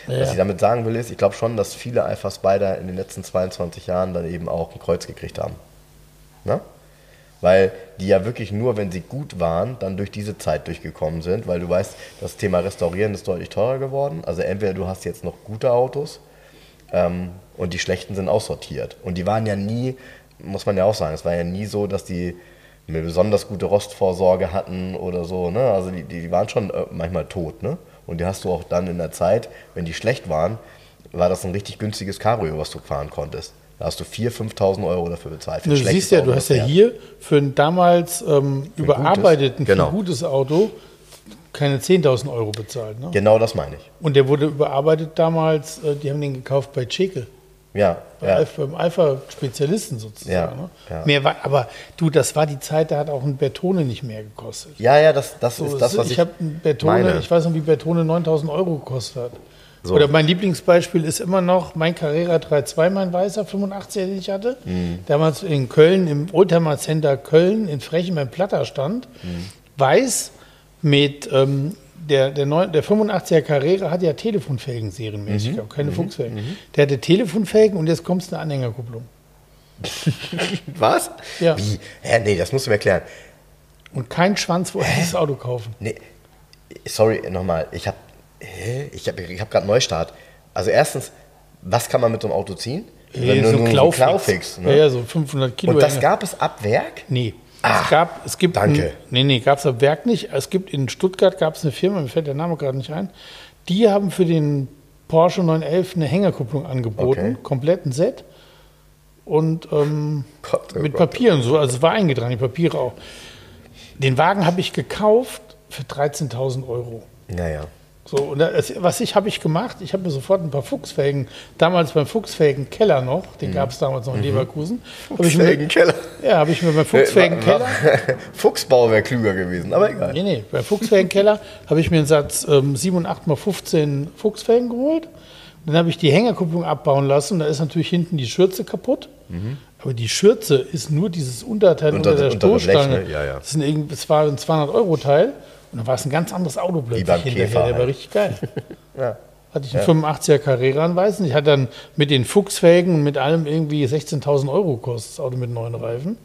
Was Ja. ich damit sagen will, ist, ich glaube schon, dass viele Alpha Spider in den letzten 22 Jahren dann eben auch ein Kreuz gekriegt haben. Ne? Weil die ja wirklich nur, wenn sie gut waren, dann durch diese Zeit durchgekommen sind, weil du weißt, das Thema Restaurieren ist deutlich teurer geworden. Also entweder du hast jetzt noch gute Autos ähm, und die schlechten sind aussortiert. Und die waren ja nie, muss man ja auch sagen, es war ja nie so, dass die eine besonders gute Rostvorsorge hatten oder so. Ne? Also die, die waren schon äh, manchmal tot. Ne? Und die hast du auch dann in der Zeit, wenn die schlecht waren, war das ein richtig günstiges Cabrio, was du fahren konntest. Da hast du 4.000, 5.000 Euro dafür bezahlt. für Du schlechtes siehst ja, Auto, du hast ja hier für ein damals ähm, überarbeiteten, für genau. ein gutes Auto keine 10.000 Euro bezahlt. Ne? Genau das meine ich. Und der wurde überarbeitet damals, äh, die haben den gekauft bei Chekel, Ja, ja. Beim Alpha-Spezialisten sozusagen. Ja, ne? ja. Mehr war, aber du, das war die Zeit, da hat auch ein Bertone nicht mehr gekostet. ja, ja, das, das So, ist das, was ich, ich habe Bertone, meine. ich weiß noch, wie Bertone 9000 Euro gekostet hat. So. Oder mein Lieblingsbeispiel ist immer noch mein Carrera 3.2, mein weißer 85er, den ich hatte. Mhm. Damals in Köln, im Oldtimer Center Köln, in Frechen beim Platter stand. Mhm. Weiß mit, ähm, der, der, neun- der 85er Carrera hat ja Telefonfelgen serienmäßig, Mhm. gehabt, keine Fuchsfelgen. Der hatte Telefonfelgen und jetzt kommst du eine Anhängerkupplung. Was? Ja. Wie? Hä, nee, das musst du mir erklären. Und kein Schwanz wollte dieses Auto kaufen. Nee, sorry, nochmal. Ich habe ich hab, ich hab gerade Neustart. Also erstens, was kann man mit so einem Auto ziehen? Eh, Nur- so Klaufix. Ja, ne? ja, so 500 Kilo. Und das Hänger. gab es ab Werk? Nee. Ah, es gab, es gibt danke. Ein, nee, nee, gab es am Werk nicht. Es gibt in Stuttgart gab es eine Firma, mir fällt der Name gerade nicht ein. Die haben für den Porsche 911 eine Hängerkupplung angeboten, Okay. komplett ein Set. Und ähm, Gott, oh mit Gott. Papieren so, also es war eingetragen, die Papiere auch. Den Wagen habe ich gekauft für 13.000 Euro. Naja. So, und das, was ich habe ich gemacht? Ich habe mir sofort ein paar Fuchsfelgen, damals beim Fuchsfelgen Keller noch, den gab es damals noch in Leverkusen. Ich mir, Fuchsfelgenkeller. ja, habe ich mir beim Fuchsfelgen Keller, Fuchsbau wäre klüger gewesen, aber egal. nee, nee, beim Fuchsfelgen Keller habe ich mir einen Satz ähm, 7 und 8 mal 15 Fuchsfelgen geholt. Dann habe ich die Hängerkupplung abbauen lassen. Da ist natürlich hinten die Schürze kaputt. Aber die Schürze ist nur dieses Unterteil Unter- unter, der Blech, Stoßstange. ne? Ja, ja. Das, irgendwie- das war ein 200-Euro-Teil. Und dann war es ein ganz anderes Auto plötzlich hinterher. Käfer Der war richtig geil. Ja. Hatte ich einen 85er Carrera an Weißen. Ich hatte dann mit den Fuchsfelgen und mit allem irgendwie 16.000 Euro gekostet, das Auto mit neuen Reifen.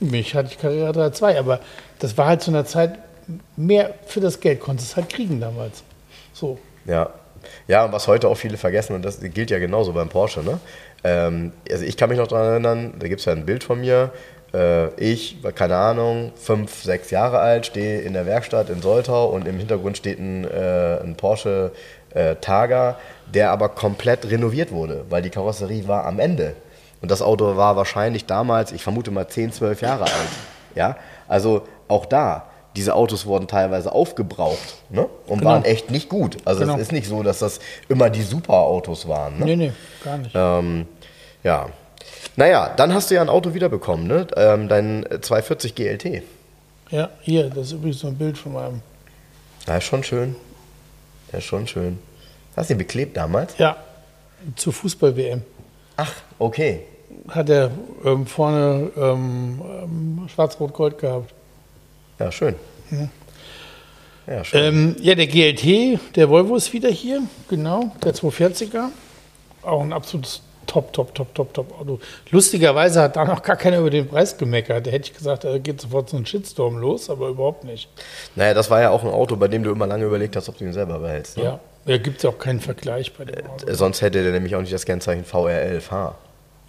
Mich hatte ich Carrera 3.2, aber das war halt zu einer Zeit mehr für das Geld, konntest es halt kriegen damals. So. Ja. Ja, und was heute auch viele vergessen, und das gilt ja genauso beim Porsche, ne? Ähm, also ich kann mich noch daran erinnern, da gibt es ja ein Bild von mir. Äh, ich, keine Ahnung, fünf, sechs Jahre alt, stehe in der Werkstatt in Soltau und im Hintergrund steht ein, äh, ein Porsche äh, Targa, der aber komplett renoviert wurde, weil die Karosserie war am Ende. Und das Auto war wahrscheinlich damals, ich vermute mal 10, 12 Jahre alt. Ja, also auch da, diese Autos wurden teilweise aufgebraucht ne? und Genau. waren echt nicht gut. Also Genau. es ist nicht so, dass das immer die Superautos waren. Ne? Nee, nee, gar nicht. Ähm, ja. Naja, dann hast du ja ein Auto wiederbekommen, ne? Ähm, dein 240 GLT. Ja, hier, das ist übrigens so ein Bild von meinem. Ja, ist schon schön. Ja, ist schon schön. Hast du den beklebt damals? Ja, zur Fußball-WM. Ach, okay. Hat er ähm, vorne ähm, ähm, Schwarz-Rot-Gold gehabt. Ja, schön. Ja. Ja. Ähm, ja, der GLT, der Volvo ist wieder hier, genau, der 240er. Auch ein absolutes Top, Top, Top, Top, Top Auto. Lustigerweise hat da noch gar keiner über den Preis gemeckert. Da hätte ich gesagt, da geht sofort so ein Shitstorm los, aber überhaupt nicht. naja, das war ja auch ein Auto, bei dem du immer lange überlegt hast, ob du ihn selber behältst. Ne? Ja, da gibt es auch keinen Vergleich bei dem Auto. Äh, Sonst hätte der nämlich auch nicht das Kennzeichen VR11H.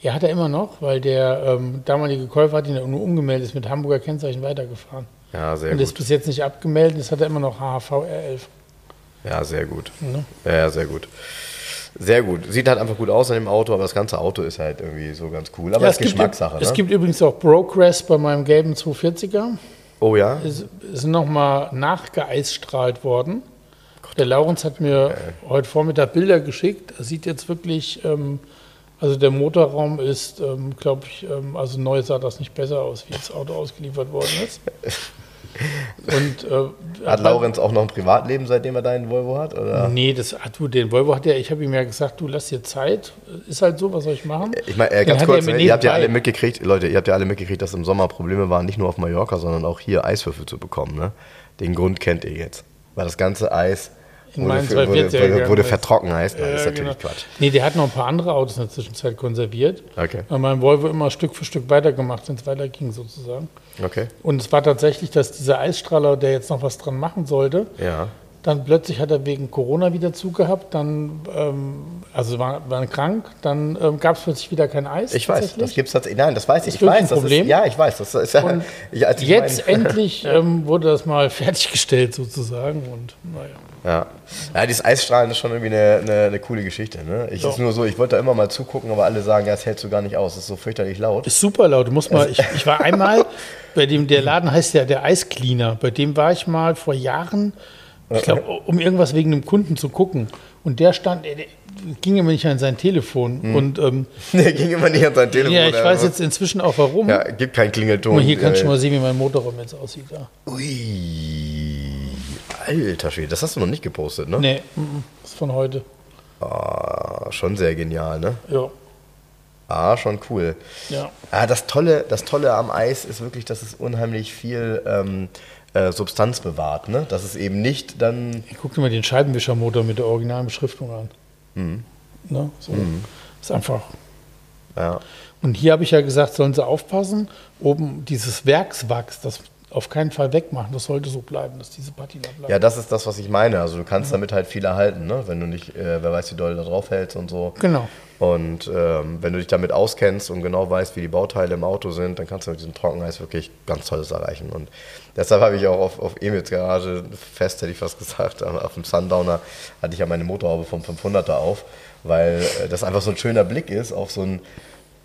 Ja, hat er immer noch, weil der ähm, damalige Käufer hat ihn ja nur umgemeldet, ist mit Hamburger Kennzeichen weitergefahren. Ja, sehr Und ist gut. bis jetzt nicht abgemeldet, das hat er immer noch HHVR11. Ja, sehr gut. Ne? Ja, ja, sehr gut. Sehr gut. Sieht halt einfach gut aus an dem Auto, aber das ganze Auto ist halt irgendwie so ganz cool. Aber Ja, das ist gibt, Geschmackssache, es ne? gibt übrigens auch Progress bei meinem gelben 240er. oh ja? ist, ist nochmal nachgeeisstrahlt worden. Der Laurens hat mir heute Vormittag Bilder geschickt. Er sieht jetzt wirklich, ähm, also der Motorraum ist, ähm, glaube ich, ähm, also neu sah das nicht besser aus, wie das Auto ausgeliefert worden ist. Und äh, Hat Laurenz auch noch ein Privatleben, seitdem er deinen Volvo hat? Oder? Nee, das hat du, den Volvo hat ja, ich habe ihm ja gesagt, du lass dir Zeit. Ist halt so, was soll ich machen? Ich meine, äh, ganz kurz, ihr habt ja alle mitgekriegt, Leute, ihr habt ja alle mitgekriegt, dass im Sommer Probleme waren, nicht nur auf Mallorca, sondern auch hier Eiswürfel zu bekommen. Ne? Den Grund kennt ihr jetzt. Weil das ganze Eis In wurde, meinen für, wurde, 240er wurde, wurde vertrocknet. Heißt, das Ja, ist natürlich genau. Quatsch. Nee, der hat noch ein paar andere Autos in der Zwischenzeit konserviert. Okay. Weil mein Volvo immer Stück für Stück weitergemacht, wenn es weiterging sozusagen. Okay. Und es war tatsächlich, dass dieser Eisstrahler, der jetzt noch was dran machen sollte, Ja. Dann plötzlich hat er wegen Corona wieder zugehabt, dann, ähm, also war, war krank, dann ähm, gab es plötzlich wieder kein Eis. Ich weiß, das gibt es tatsächlich. Nein, das weiß ich. Ich weiß, ein das Problem? Ist, ja, ich weiß. Das ist ja, ich, als ich Jetzt endlich ähm, wurde das mal fertiggestellt sozusagen und naja. Ja. ja, dieses Eisstrahlen ist schon irgendwie eine, eine, eine coole Geschichte. Ne? Ich ist nur so, ich wollte da immer mal zugucken, aber alle sagen, ja, das hältst du gar nicht aus. Das ist so fürchterlich laut. Ist super laut. Du musst mal, ich, ich war einmal, bei dem, der Laden heißt ja der Eiscleaner, bei dem war ich mal vor Jahren, ich glaube, um irgendwas wegen einem Kunden zu gucken. Und der stand, der, ging immer nicht an sein Telefon. Und ähm, Der ging immer nicht an sein Telefon. ja, ich weiß jetzt inzwischen auch warum. Ja, gibt keinen Klingelton. Mal, hier kannst du Äh, mal sehen, wie mein Motorraum jetzt aussieht. Da. Ui, alter Schwede, das hast du noch nicht gepostet, ne? Nee, mm, das ist von heute. Ah, schon sehr genial, ne? Ja, Ah, schon cool. ja. Ah, das Tolle, das Tolle am Eis ist wirklich, dass es unheimlich viel ähm, äh, Substanz bewahrt, ne? Dass es eben nicht dann. Ich guck dir mal den Scheibenwischermotor mit der originalen Beschriftung an. Mhm. Ne? So. Ist einfach. Ja, Und hier habe ich ja gesagt, sollen sie aufpassen, oben dieses Werkswachs, das auf keinen Fall wegmachen, das sollte so bleiben, dass diese Patina bleibt. ja, das ist das, was ich meine. Also du kannst damit halt viel erhalten, ne? Wenn du nicht, äh, wer weiß, wie doll da drauf hältst und so. Genau. Und ähm, wenn du dich damit auskennst und genau weißt, wie die Bauteile im Auto sind, dann kannst du mit diesem Trockeneis wirklich ganz Tolles erreichen. Und deshalb habe ich auch auf, auf Emils Garage fest, hätte ich fast gesagt, auf dem Sundowner hatte ich ja meine Motorhaube vom 500er auf, weil äh, das einfach so ein schöner Blick ist auf so einen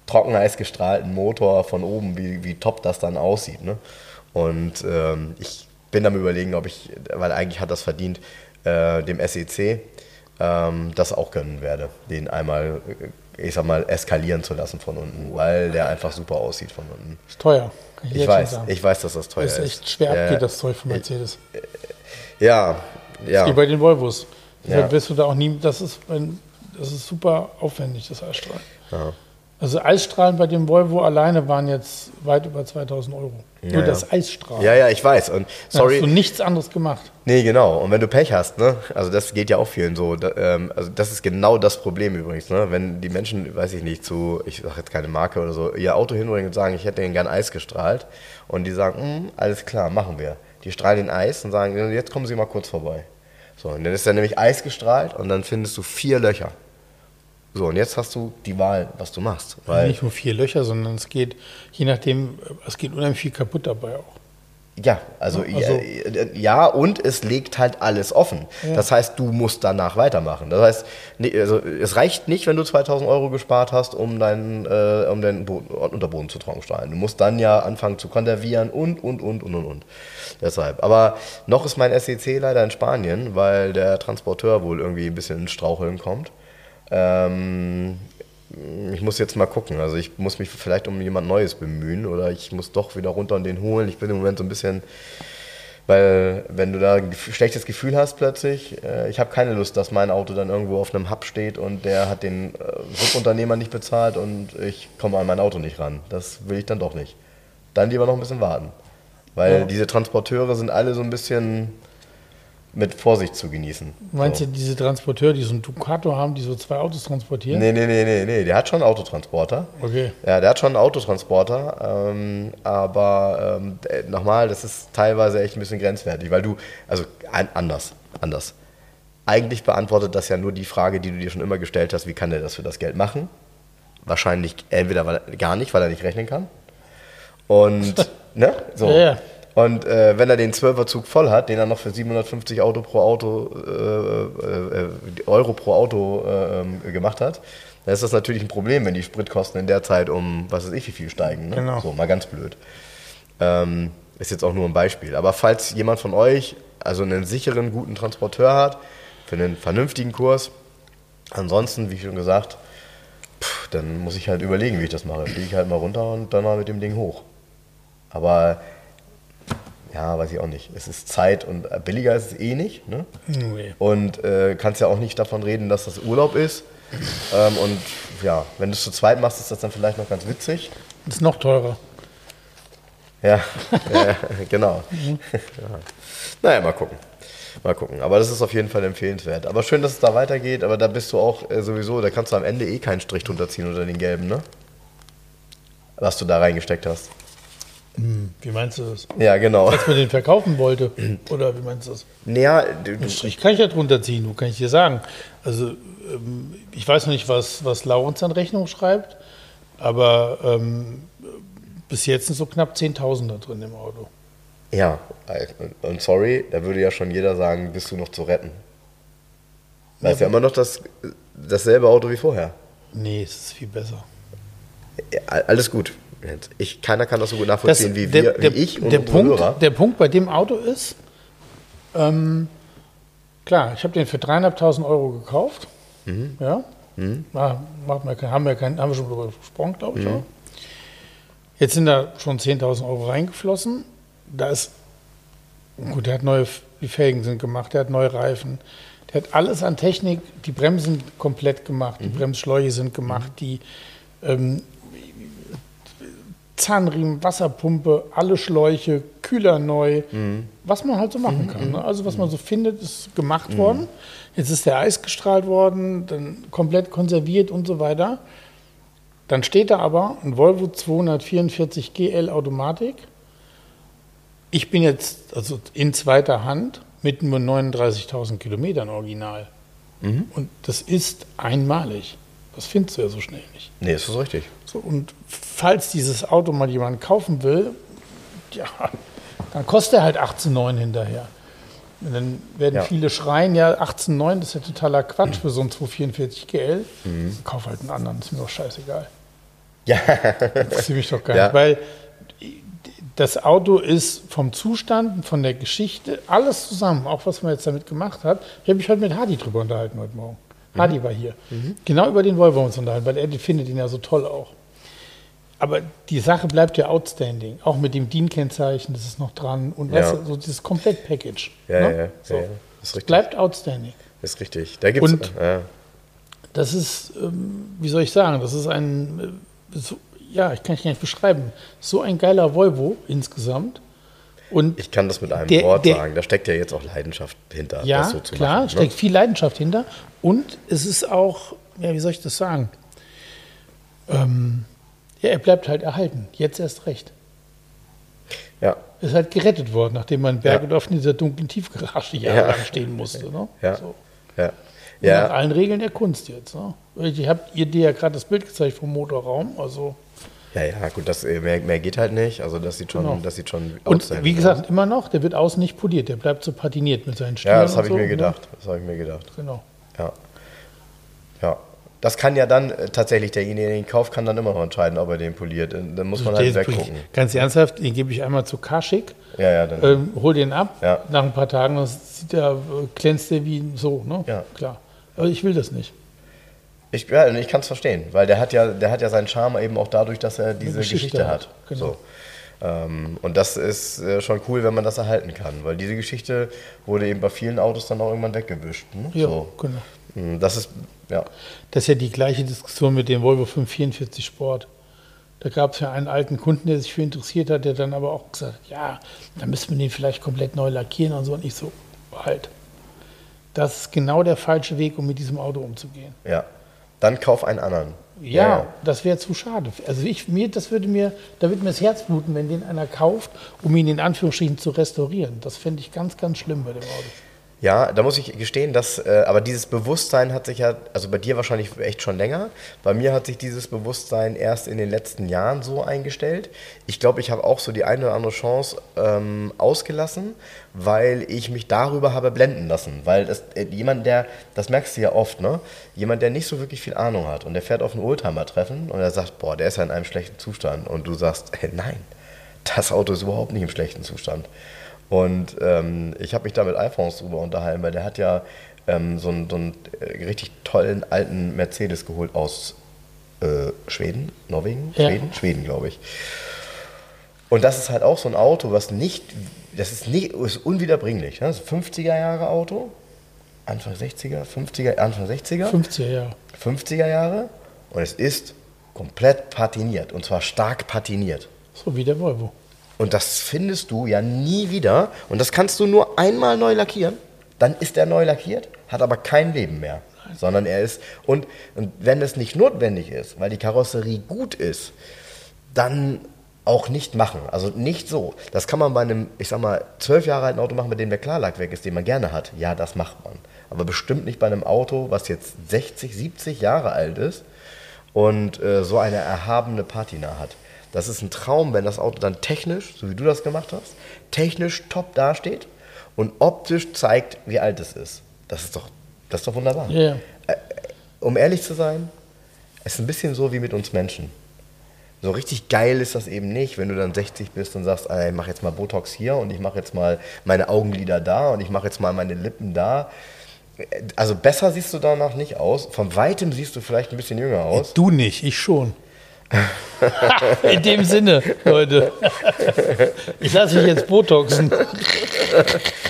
Trockeneis gestrahlten Motor von oben, wie, wie top das dann aussieht. Ne? Und ähm, ich bin am überlegen, ob ich, weil eigentlich hat das verdient, äh, dem SEC ähm, das auch gönnen werde, den einmal, äh, ich sag mal, eskalieren zu lassen von unten, weil der einfach super aussieht von unten. Ist teuer. Kann Ich jetzt weiß, ich weiß, dass das teuer ist ist. echt schwer abgeht, das Zeug von Mercedes. Ja, ja. Wie bei den Volvos. Ja. wirst du da auch nie, das ist, das ist super aufwendig, das Eisstrahlen. ja. Also Eisstrahlen bei dem Volvo alleine waren jetzt weit über 2000 Euro. Nur ja. das Eisstrahlen. Ja, ja, ich weiß. Und Da sorry. hast du nichts anderes gemacht. Nee, genau. Und wenn du Pech hast, ne, also das geht ja auch vielen so. Da, ähm, also das ist genau das Problem übrigens, ne, wenn die Menschen, weiß ich nicht, zu, ich sage jetzt keine Marke oder so, ihr Auto hinbringen und sagen, ich hätte ihnen gern Eis gestrahlt und die sagen, "Mm, alles klar, machen wir. Die strahlen den Eis und sagen, jetzt kommen Sie mal kurz vorbei. So, und dann ist dann nämlich Eis gestrahlt und dann findest du vier Löcher. So, und jetzt hast du die Wahl, was du machst. Weil, Nicht nur vier Löcher, sondern es geht, je nachdem, es geht unheimlich viel kaputt dabei auch. Ja, also, Also- ja, ja, und es legt halt alles offen. Ja. Das heißt, du musst danach weitermachen. Das heißt, nee, also, es reicht nicht, wenn du 2000 Euro gespart hast, um deinen, äh, um deinen Boden, Unterboden zu trockenstrahlen. Du musst dann ja anfangen zu konservieren und, und, und, und, und, und. Deshalb. Aber noch ist mein SEC leider in Spanien, weil der Transporteur wohl irgendwie ein bisschen in Straucheln kommt. Ähm, ich muss jetzt mal gucken. Also ich muss mich vielleicht um jemand Neues bemühen oder ich muss doch wieder runter und den holen. Ich bin im Moment so ein bisschen, weil wenn du da ein schlechtes Gefühl hast plötzlich, äh, ich habe keine Lust, dass mein Auto dann irgendwo auf einem Hub steht und der hat den äh, Subunternehmer nicht bezahlt und ich komme an mein Auto nicht ran. Das will ich dann doch nicht. Dann lieber noch ein bisschen warten. Weil Ja. diese Transporteure sind alle so ein bisschen mit Vorsicht zu genießen. Meinst so. du, diese Transporteure, die so einen Ducato haben, die so zwei Autos transportieren? Nee, nee, nee, nee, nee. Der hat schon einen Autotransporter. Okay. Ja, der hat schon einen Autotransporter, ähm, aber ähm, äh, nochmal, das ist teilweise echt ein bisschen grenzwertig, weil du, also ein, anders, anders. Eigentlich beantwortet das ja nur die Frage, die du dir schon immer gestellt hast, wie kann der das für das Geld machen? Wahrscheinlich entweder weil gar nicht, weil er nicht rechnen kann. Und, ne? So. Ja, ja. Und äh, wenn er den 12er Zug voll hat, den er noch für 750 Auto pro Auto, äh, äh, Euro pro Auto äh, ähm, gemacht hat, dann ist das natürlich ein Problem, wenn die Spritkosten in der Zeit um, was weiß ich, wie viel steigen. Ne? Genau. So, mal ganz blöd. Ähm, ist jetzt auch nur ein Beispiel. Aber falls jemand von euch also einen sicheren, guten Transporteur hat, für einen vernünftigen Kurs, ansonsten, wie schon gesagt, pff, dann muss ich halt überlegen, wie ich das mache. Fliege ich halt mal runter und dann mal mit dem Ding hoch. Aber ja, weiß ich auch nicht. Es ist Zeit und äh, billiger ist es eh nicht. Ne? Nee. Und äh, kannst ja auch nicht davon reden, dass das Urlaub ist. Ähm, und ja, wenn du es zu zweit machst, ist das dann vielleicht noch ganz witzig. Ist noch teurer. Ja, ja genau. Ja. Naja, mal gucken. Mal gucken. Aber das ist auf jeden Fall empfehlenswert. Aber schön, dass es da weitergeht. Aber da bist du auch äh, sowieso, da kannst du am Ende eh keinen Strich drunter ziehen unter den gelben, ne? Was du da reingesteckt hast. Wie meinst du das? Ja, genau. Als man den verkaufen wollte? Oder wie meinst du das? Naja, Den Strich kann ich ja drunter ziehen, kann ich dir sagen. Also ähm, ich weiß noch nicht, was, was Laurens an Rechnung schreibt, aber ähm, bis jetzt sind so knapp 10.000 da drin im Auto. ja, äh, und sorry, da würde ja schon jeder sagen, bist du noch zu retten. Das ist ja immer noch das, dasselbe Auto wie vorher. Nee, es ist viel besser. Ja, alles gut. Ich, keiner kann das so gut nachvollziehen wie, der, wir, der, wie ich und der Punkt, Hörer. der Punkt bei dem Auto ist, ähm, klar, ich habe den für 3.500 Euro gekauft. Mhm. Ja, Na, macht mir kein, haben, wir kein, haben wir schon drüber gesprochen, glaube Mhm. ich. Auch. Jetzt sind da schon 10.000 Euro reingeflossen. Da ist, gut, der hat neue, die Felgen sind gemacht, der hat neue Reifen. Der hat alles an Technik, die Bremsen komplett gemacht, Mhm. die Bremsschläuche sind gemacht, die ähm, Zahnriemen, Wasserpumpe, alle Schläuche, Kühler neu, Mhm. was man halt so machen kann. Ne? Also was man so findet, ist gemacht worden. Jetzt ist der Eis gestrahlt worden, dann komplett konserviert und so weiter. Dann steht da aber ein Volvo 244 GL Automatik. Ich bin jetzt also in zweiter Hand mit nur 39.000 Kilometern original. Und das ist einmalig. Das findest du ja so schnell nicht. Nee, ist das richtig. So, und falls dieses Auto mal jemand kaufen will, ja, dann kostet er halt 18,9 hinterher. Und dann werden Ja. viele schreien, ja, 18,9, das ist ja totaler Quatsch für so ein 244 GL. Kauf halt einen anderen, ist mir doch scheißegal. Ja, Interessiert mich doch gar Ja. nicht. Weil das Auto ist vom Zustand, von der Geschichte, alles zusammen, auch was man jetzt damit gemacht hat. Ich habe mich heute mit Hardy drüber unterhalten heute Morgen. Hardy war hier. Genau über den Volvo uns unterhalten, weil er findet ihn ja so toll auch. Aber die Sache bleibt ja outstanding. Auch mit dem DIN-Kennzeichen, das ist noch dran. Und Ja. weißt du, so dieses Komplett-Package. ja, ne? ja, so. ja. Ist richtig. Bleibt outstanding. Ist richtig. Da gibt's, Und- ja. Das ist, ähm, wie soll ich sagen, das ist ein, äh, so, ja, ich kann es gar nicht beschreiben, so ein geiler Volvo insgesamt. Und Ich kann das mit einem Der- Wort der- sagen. Da steckt ja jetzt auch Leidenschaft hinter, ja, das so zu klar, machen. steckt viel Leidenschaft hinter. Und es ist auch, ja, wie soll ich das sagen? Ähm, ja, er bleibt halt erhalten. Jetzt erst recht. Ja, Er ist halt gerettet worden, nachdem man in Bergedorf in dieser dunklen Tiefgarage jahrelang stehen musste. Ne? ja, So. ja. Und Nach Ja, allen Regeln der Kunst jetzt. Ne? Ich habe ihr dir ja gerade das Bild gezeigt vom Motorraum. Also ja, ja, gut, das, äh, mehr, mehr geht halt nicht. Also das sieht schon, Genau. das sieht schon Und wie aus. gesagt, immer noch, der wird außen nicht poliert, der bleibt so patiniert mit seinen Stielen. Ja, das habe ich so, mir ne? gedacht. Das habe ich mir gedacht. Genau. Ja. Ja. Das kann ja dann äh, tatsächlich derjenige, der ihn kauft, kann dann immer noch entscheiden, ob er den poliert. Äh, Dann muss man halt weggucken. Ganz ernsthaft, den gebe ich einmal zu Kaschik, Ja, ja, dann. ähm, hol den ab. Ja. Nach ein paar Tagen das sieht äh, glänzt der wie so, ne? Ja. Klar. Aber ich will das nicht. Ich, ja, ich kann es verstehen, weil der hat ja, der hat ja seinen Charme eben auch dadurch, dass er diese Geschichte Geschichte, hat, hat. genau. So. Ähm, und das ist äh, schon cool, wenn man das erhalten kann, weil diese Geschichte wurde eben bei vielen Autos dann auch irgendwann weggewischt. Ne? Ja, So. genau. Mm, Das ist, ja, Das ist ja die gleiche Diskussion mit dem Volvo 544 Sport. Da gab es ja einen alten Kunden, der sich für interessiert hat, der dann aber auch gesagt hat, ja, dann müssen wir den vielleicht komplett neu lackieren und so. Und ich so, halt. Das ist genau der falsche Weg, um mit diesem Auto umzugehen. ja. Dann kauf einen anderen. Ja, das wäre zu schade. Also ich, mir, das würde mir, da würde mir das Herz bluten, wenn den einer kauft, um ihn in Anführungsstrichen zu restaurieren. Das fände ich ganz, ganz schlimm bei dem Auto. Ja, da muss ich gestehen, dass, äh, aber dieses Bewusstsein hat sich ja, also bei dir wahrscheinlich echt schon länger. Bei mir hat sich dieses Bewusstsein erst in den letzten Jahren so eingestellt. Ich glaube, ich habe auch so die eine oder andere Chance ähm, ausgelassen, weil ich mich darüber habe blenden lassen. Weil das, äh, jemand, der, das merkst du ja oft, ne? Jemand, der nicht so wirklich viel Ahnung hat und der fährt auf ein Oldtimer-Treffen und er sagt, boah, der ist ja in einem schlechten Zustand. Und du sagst, hey, nein, das Auto ist überhaupt nicht im schlechten Zustand. Und ähm, ich habe mich da mit Alphonse drüber unterhalten, weil der hat ja ähm, so einen, so einen äh, richtig tollen alten Mercedes geholt aus äh, Schweden, Norwegen, Ja. Schweden, Schweden, glaube ich. Und das ist halt auch so ein Auto, was nicht, das ist nicht, ist unwiederbringlich. Ne? Das ist ein 50er Jahre Auto, Anfang 60er, 50er, Anfang 60er. 50er Jahre. 50er Jahre und es ist komplett patiniert und zwar stark patiniert. So wie der Volvo. Und das findest du ja nie wieder und das kannst du nur einmal neu lackieren, dann ist er neu lackiert, hat aber kein Leben mehr, sondern er ist und, und wenn es nicht notwendig ist, weil die Karosserie gut ist, dann auch nicht machen. Also nicht so. Das kann man bei einem, ich sag mal, zwölf Jahre alten Auto machen, mit dem der Klarlack weg ist, den man gerne hat. Ja, das macht man. Aber bestimmt nicht bei einem Auto, was jetzt 60, 70 Jahre alt ist und äh, so eine erhabene Patina hat. Das ist ein Traum, wenn das Auto dann technisch, so wie du das gemacht hast, technisch top dasteht und optisch zeigt, wie alt es ist. Das ist doch, das ist doch wunderbar. Ja, ja. Um ehrlich zu sein, es ist ein bisschen so wie mit uns Menschen. So richtig geil ist das eben nicht, wenn du dann 60 bist und sagst, ah, ich mache jetzt mal Botox hier und ich mache jetzt mal meine Augenlider da und ich mache jetzt mal meine Lippen da. Also besser siehst du danach nicht aus. Von weitem siehst du vielleicht ein bisschen jünger aus. Du nicht, ich schon. In dem Sinne, Leute. Ich lasse mich jetzt Botoxen.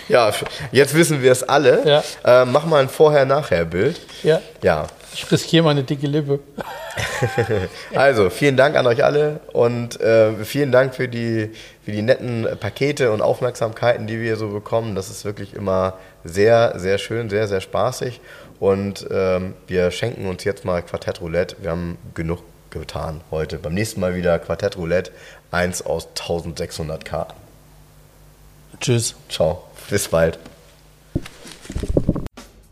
Ja, jetzt wissen wir es alle. Ja. Äh, mach mal ein Vorher-Nachher-Bild. Ja, Ja, ich riskiere meine dicke Lippe. also vielen Dank an euch alle und äh, vielen Dank für die, für die netten Pakete und Aufmerksamkeiten, die wir so bekommen. Das ist wirklich immer sehr, sehr schön, sehr, sehr spaßig. Und ähm, wir schenken uns jetzt mal Quartett Roulette. Wir haben genug getan heute. Beim nächsten Mal wieder Quartett Roulette, eins aus 1600 Karten. Tschüss. Ciao, bis bald.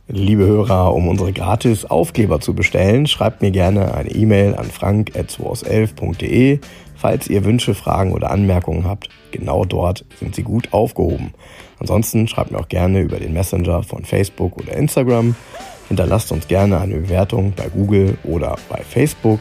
Liebe Hörer, um unsere gratis Aufkleber zu bestellen, schreibt mir gerne eine E-Mail an frank.211.de. Falls ihr Wünsche, Fragen oder Anmerkungen habt, genau dort sind sie gut aufgehoben. Ansonsten schreibt mir auch gerne über den Messenger von Facebook oder Instagram. Hinterlasst uns gerne eine Bewertung bei Google oder bei Facebook.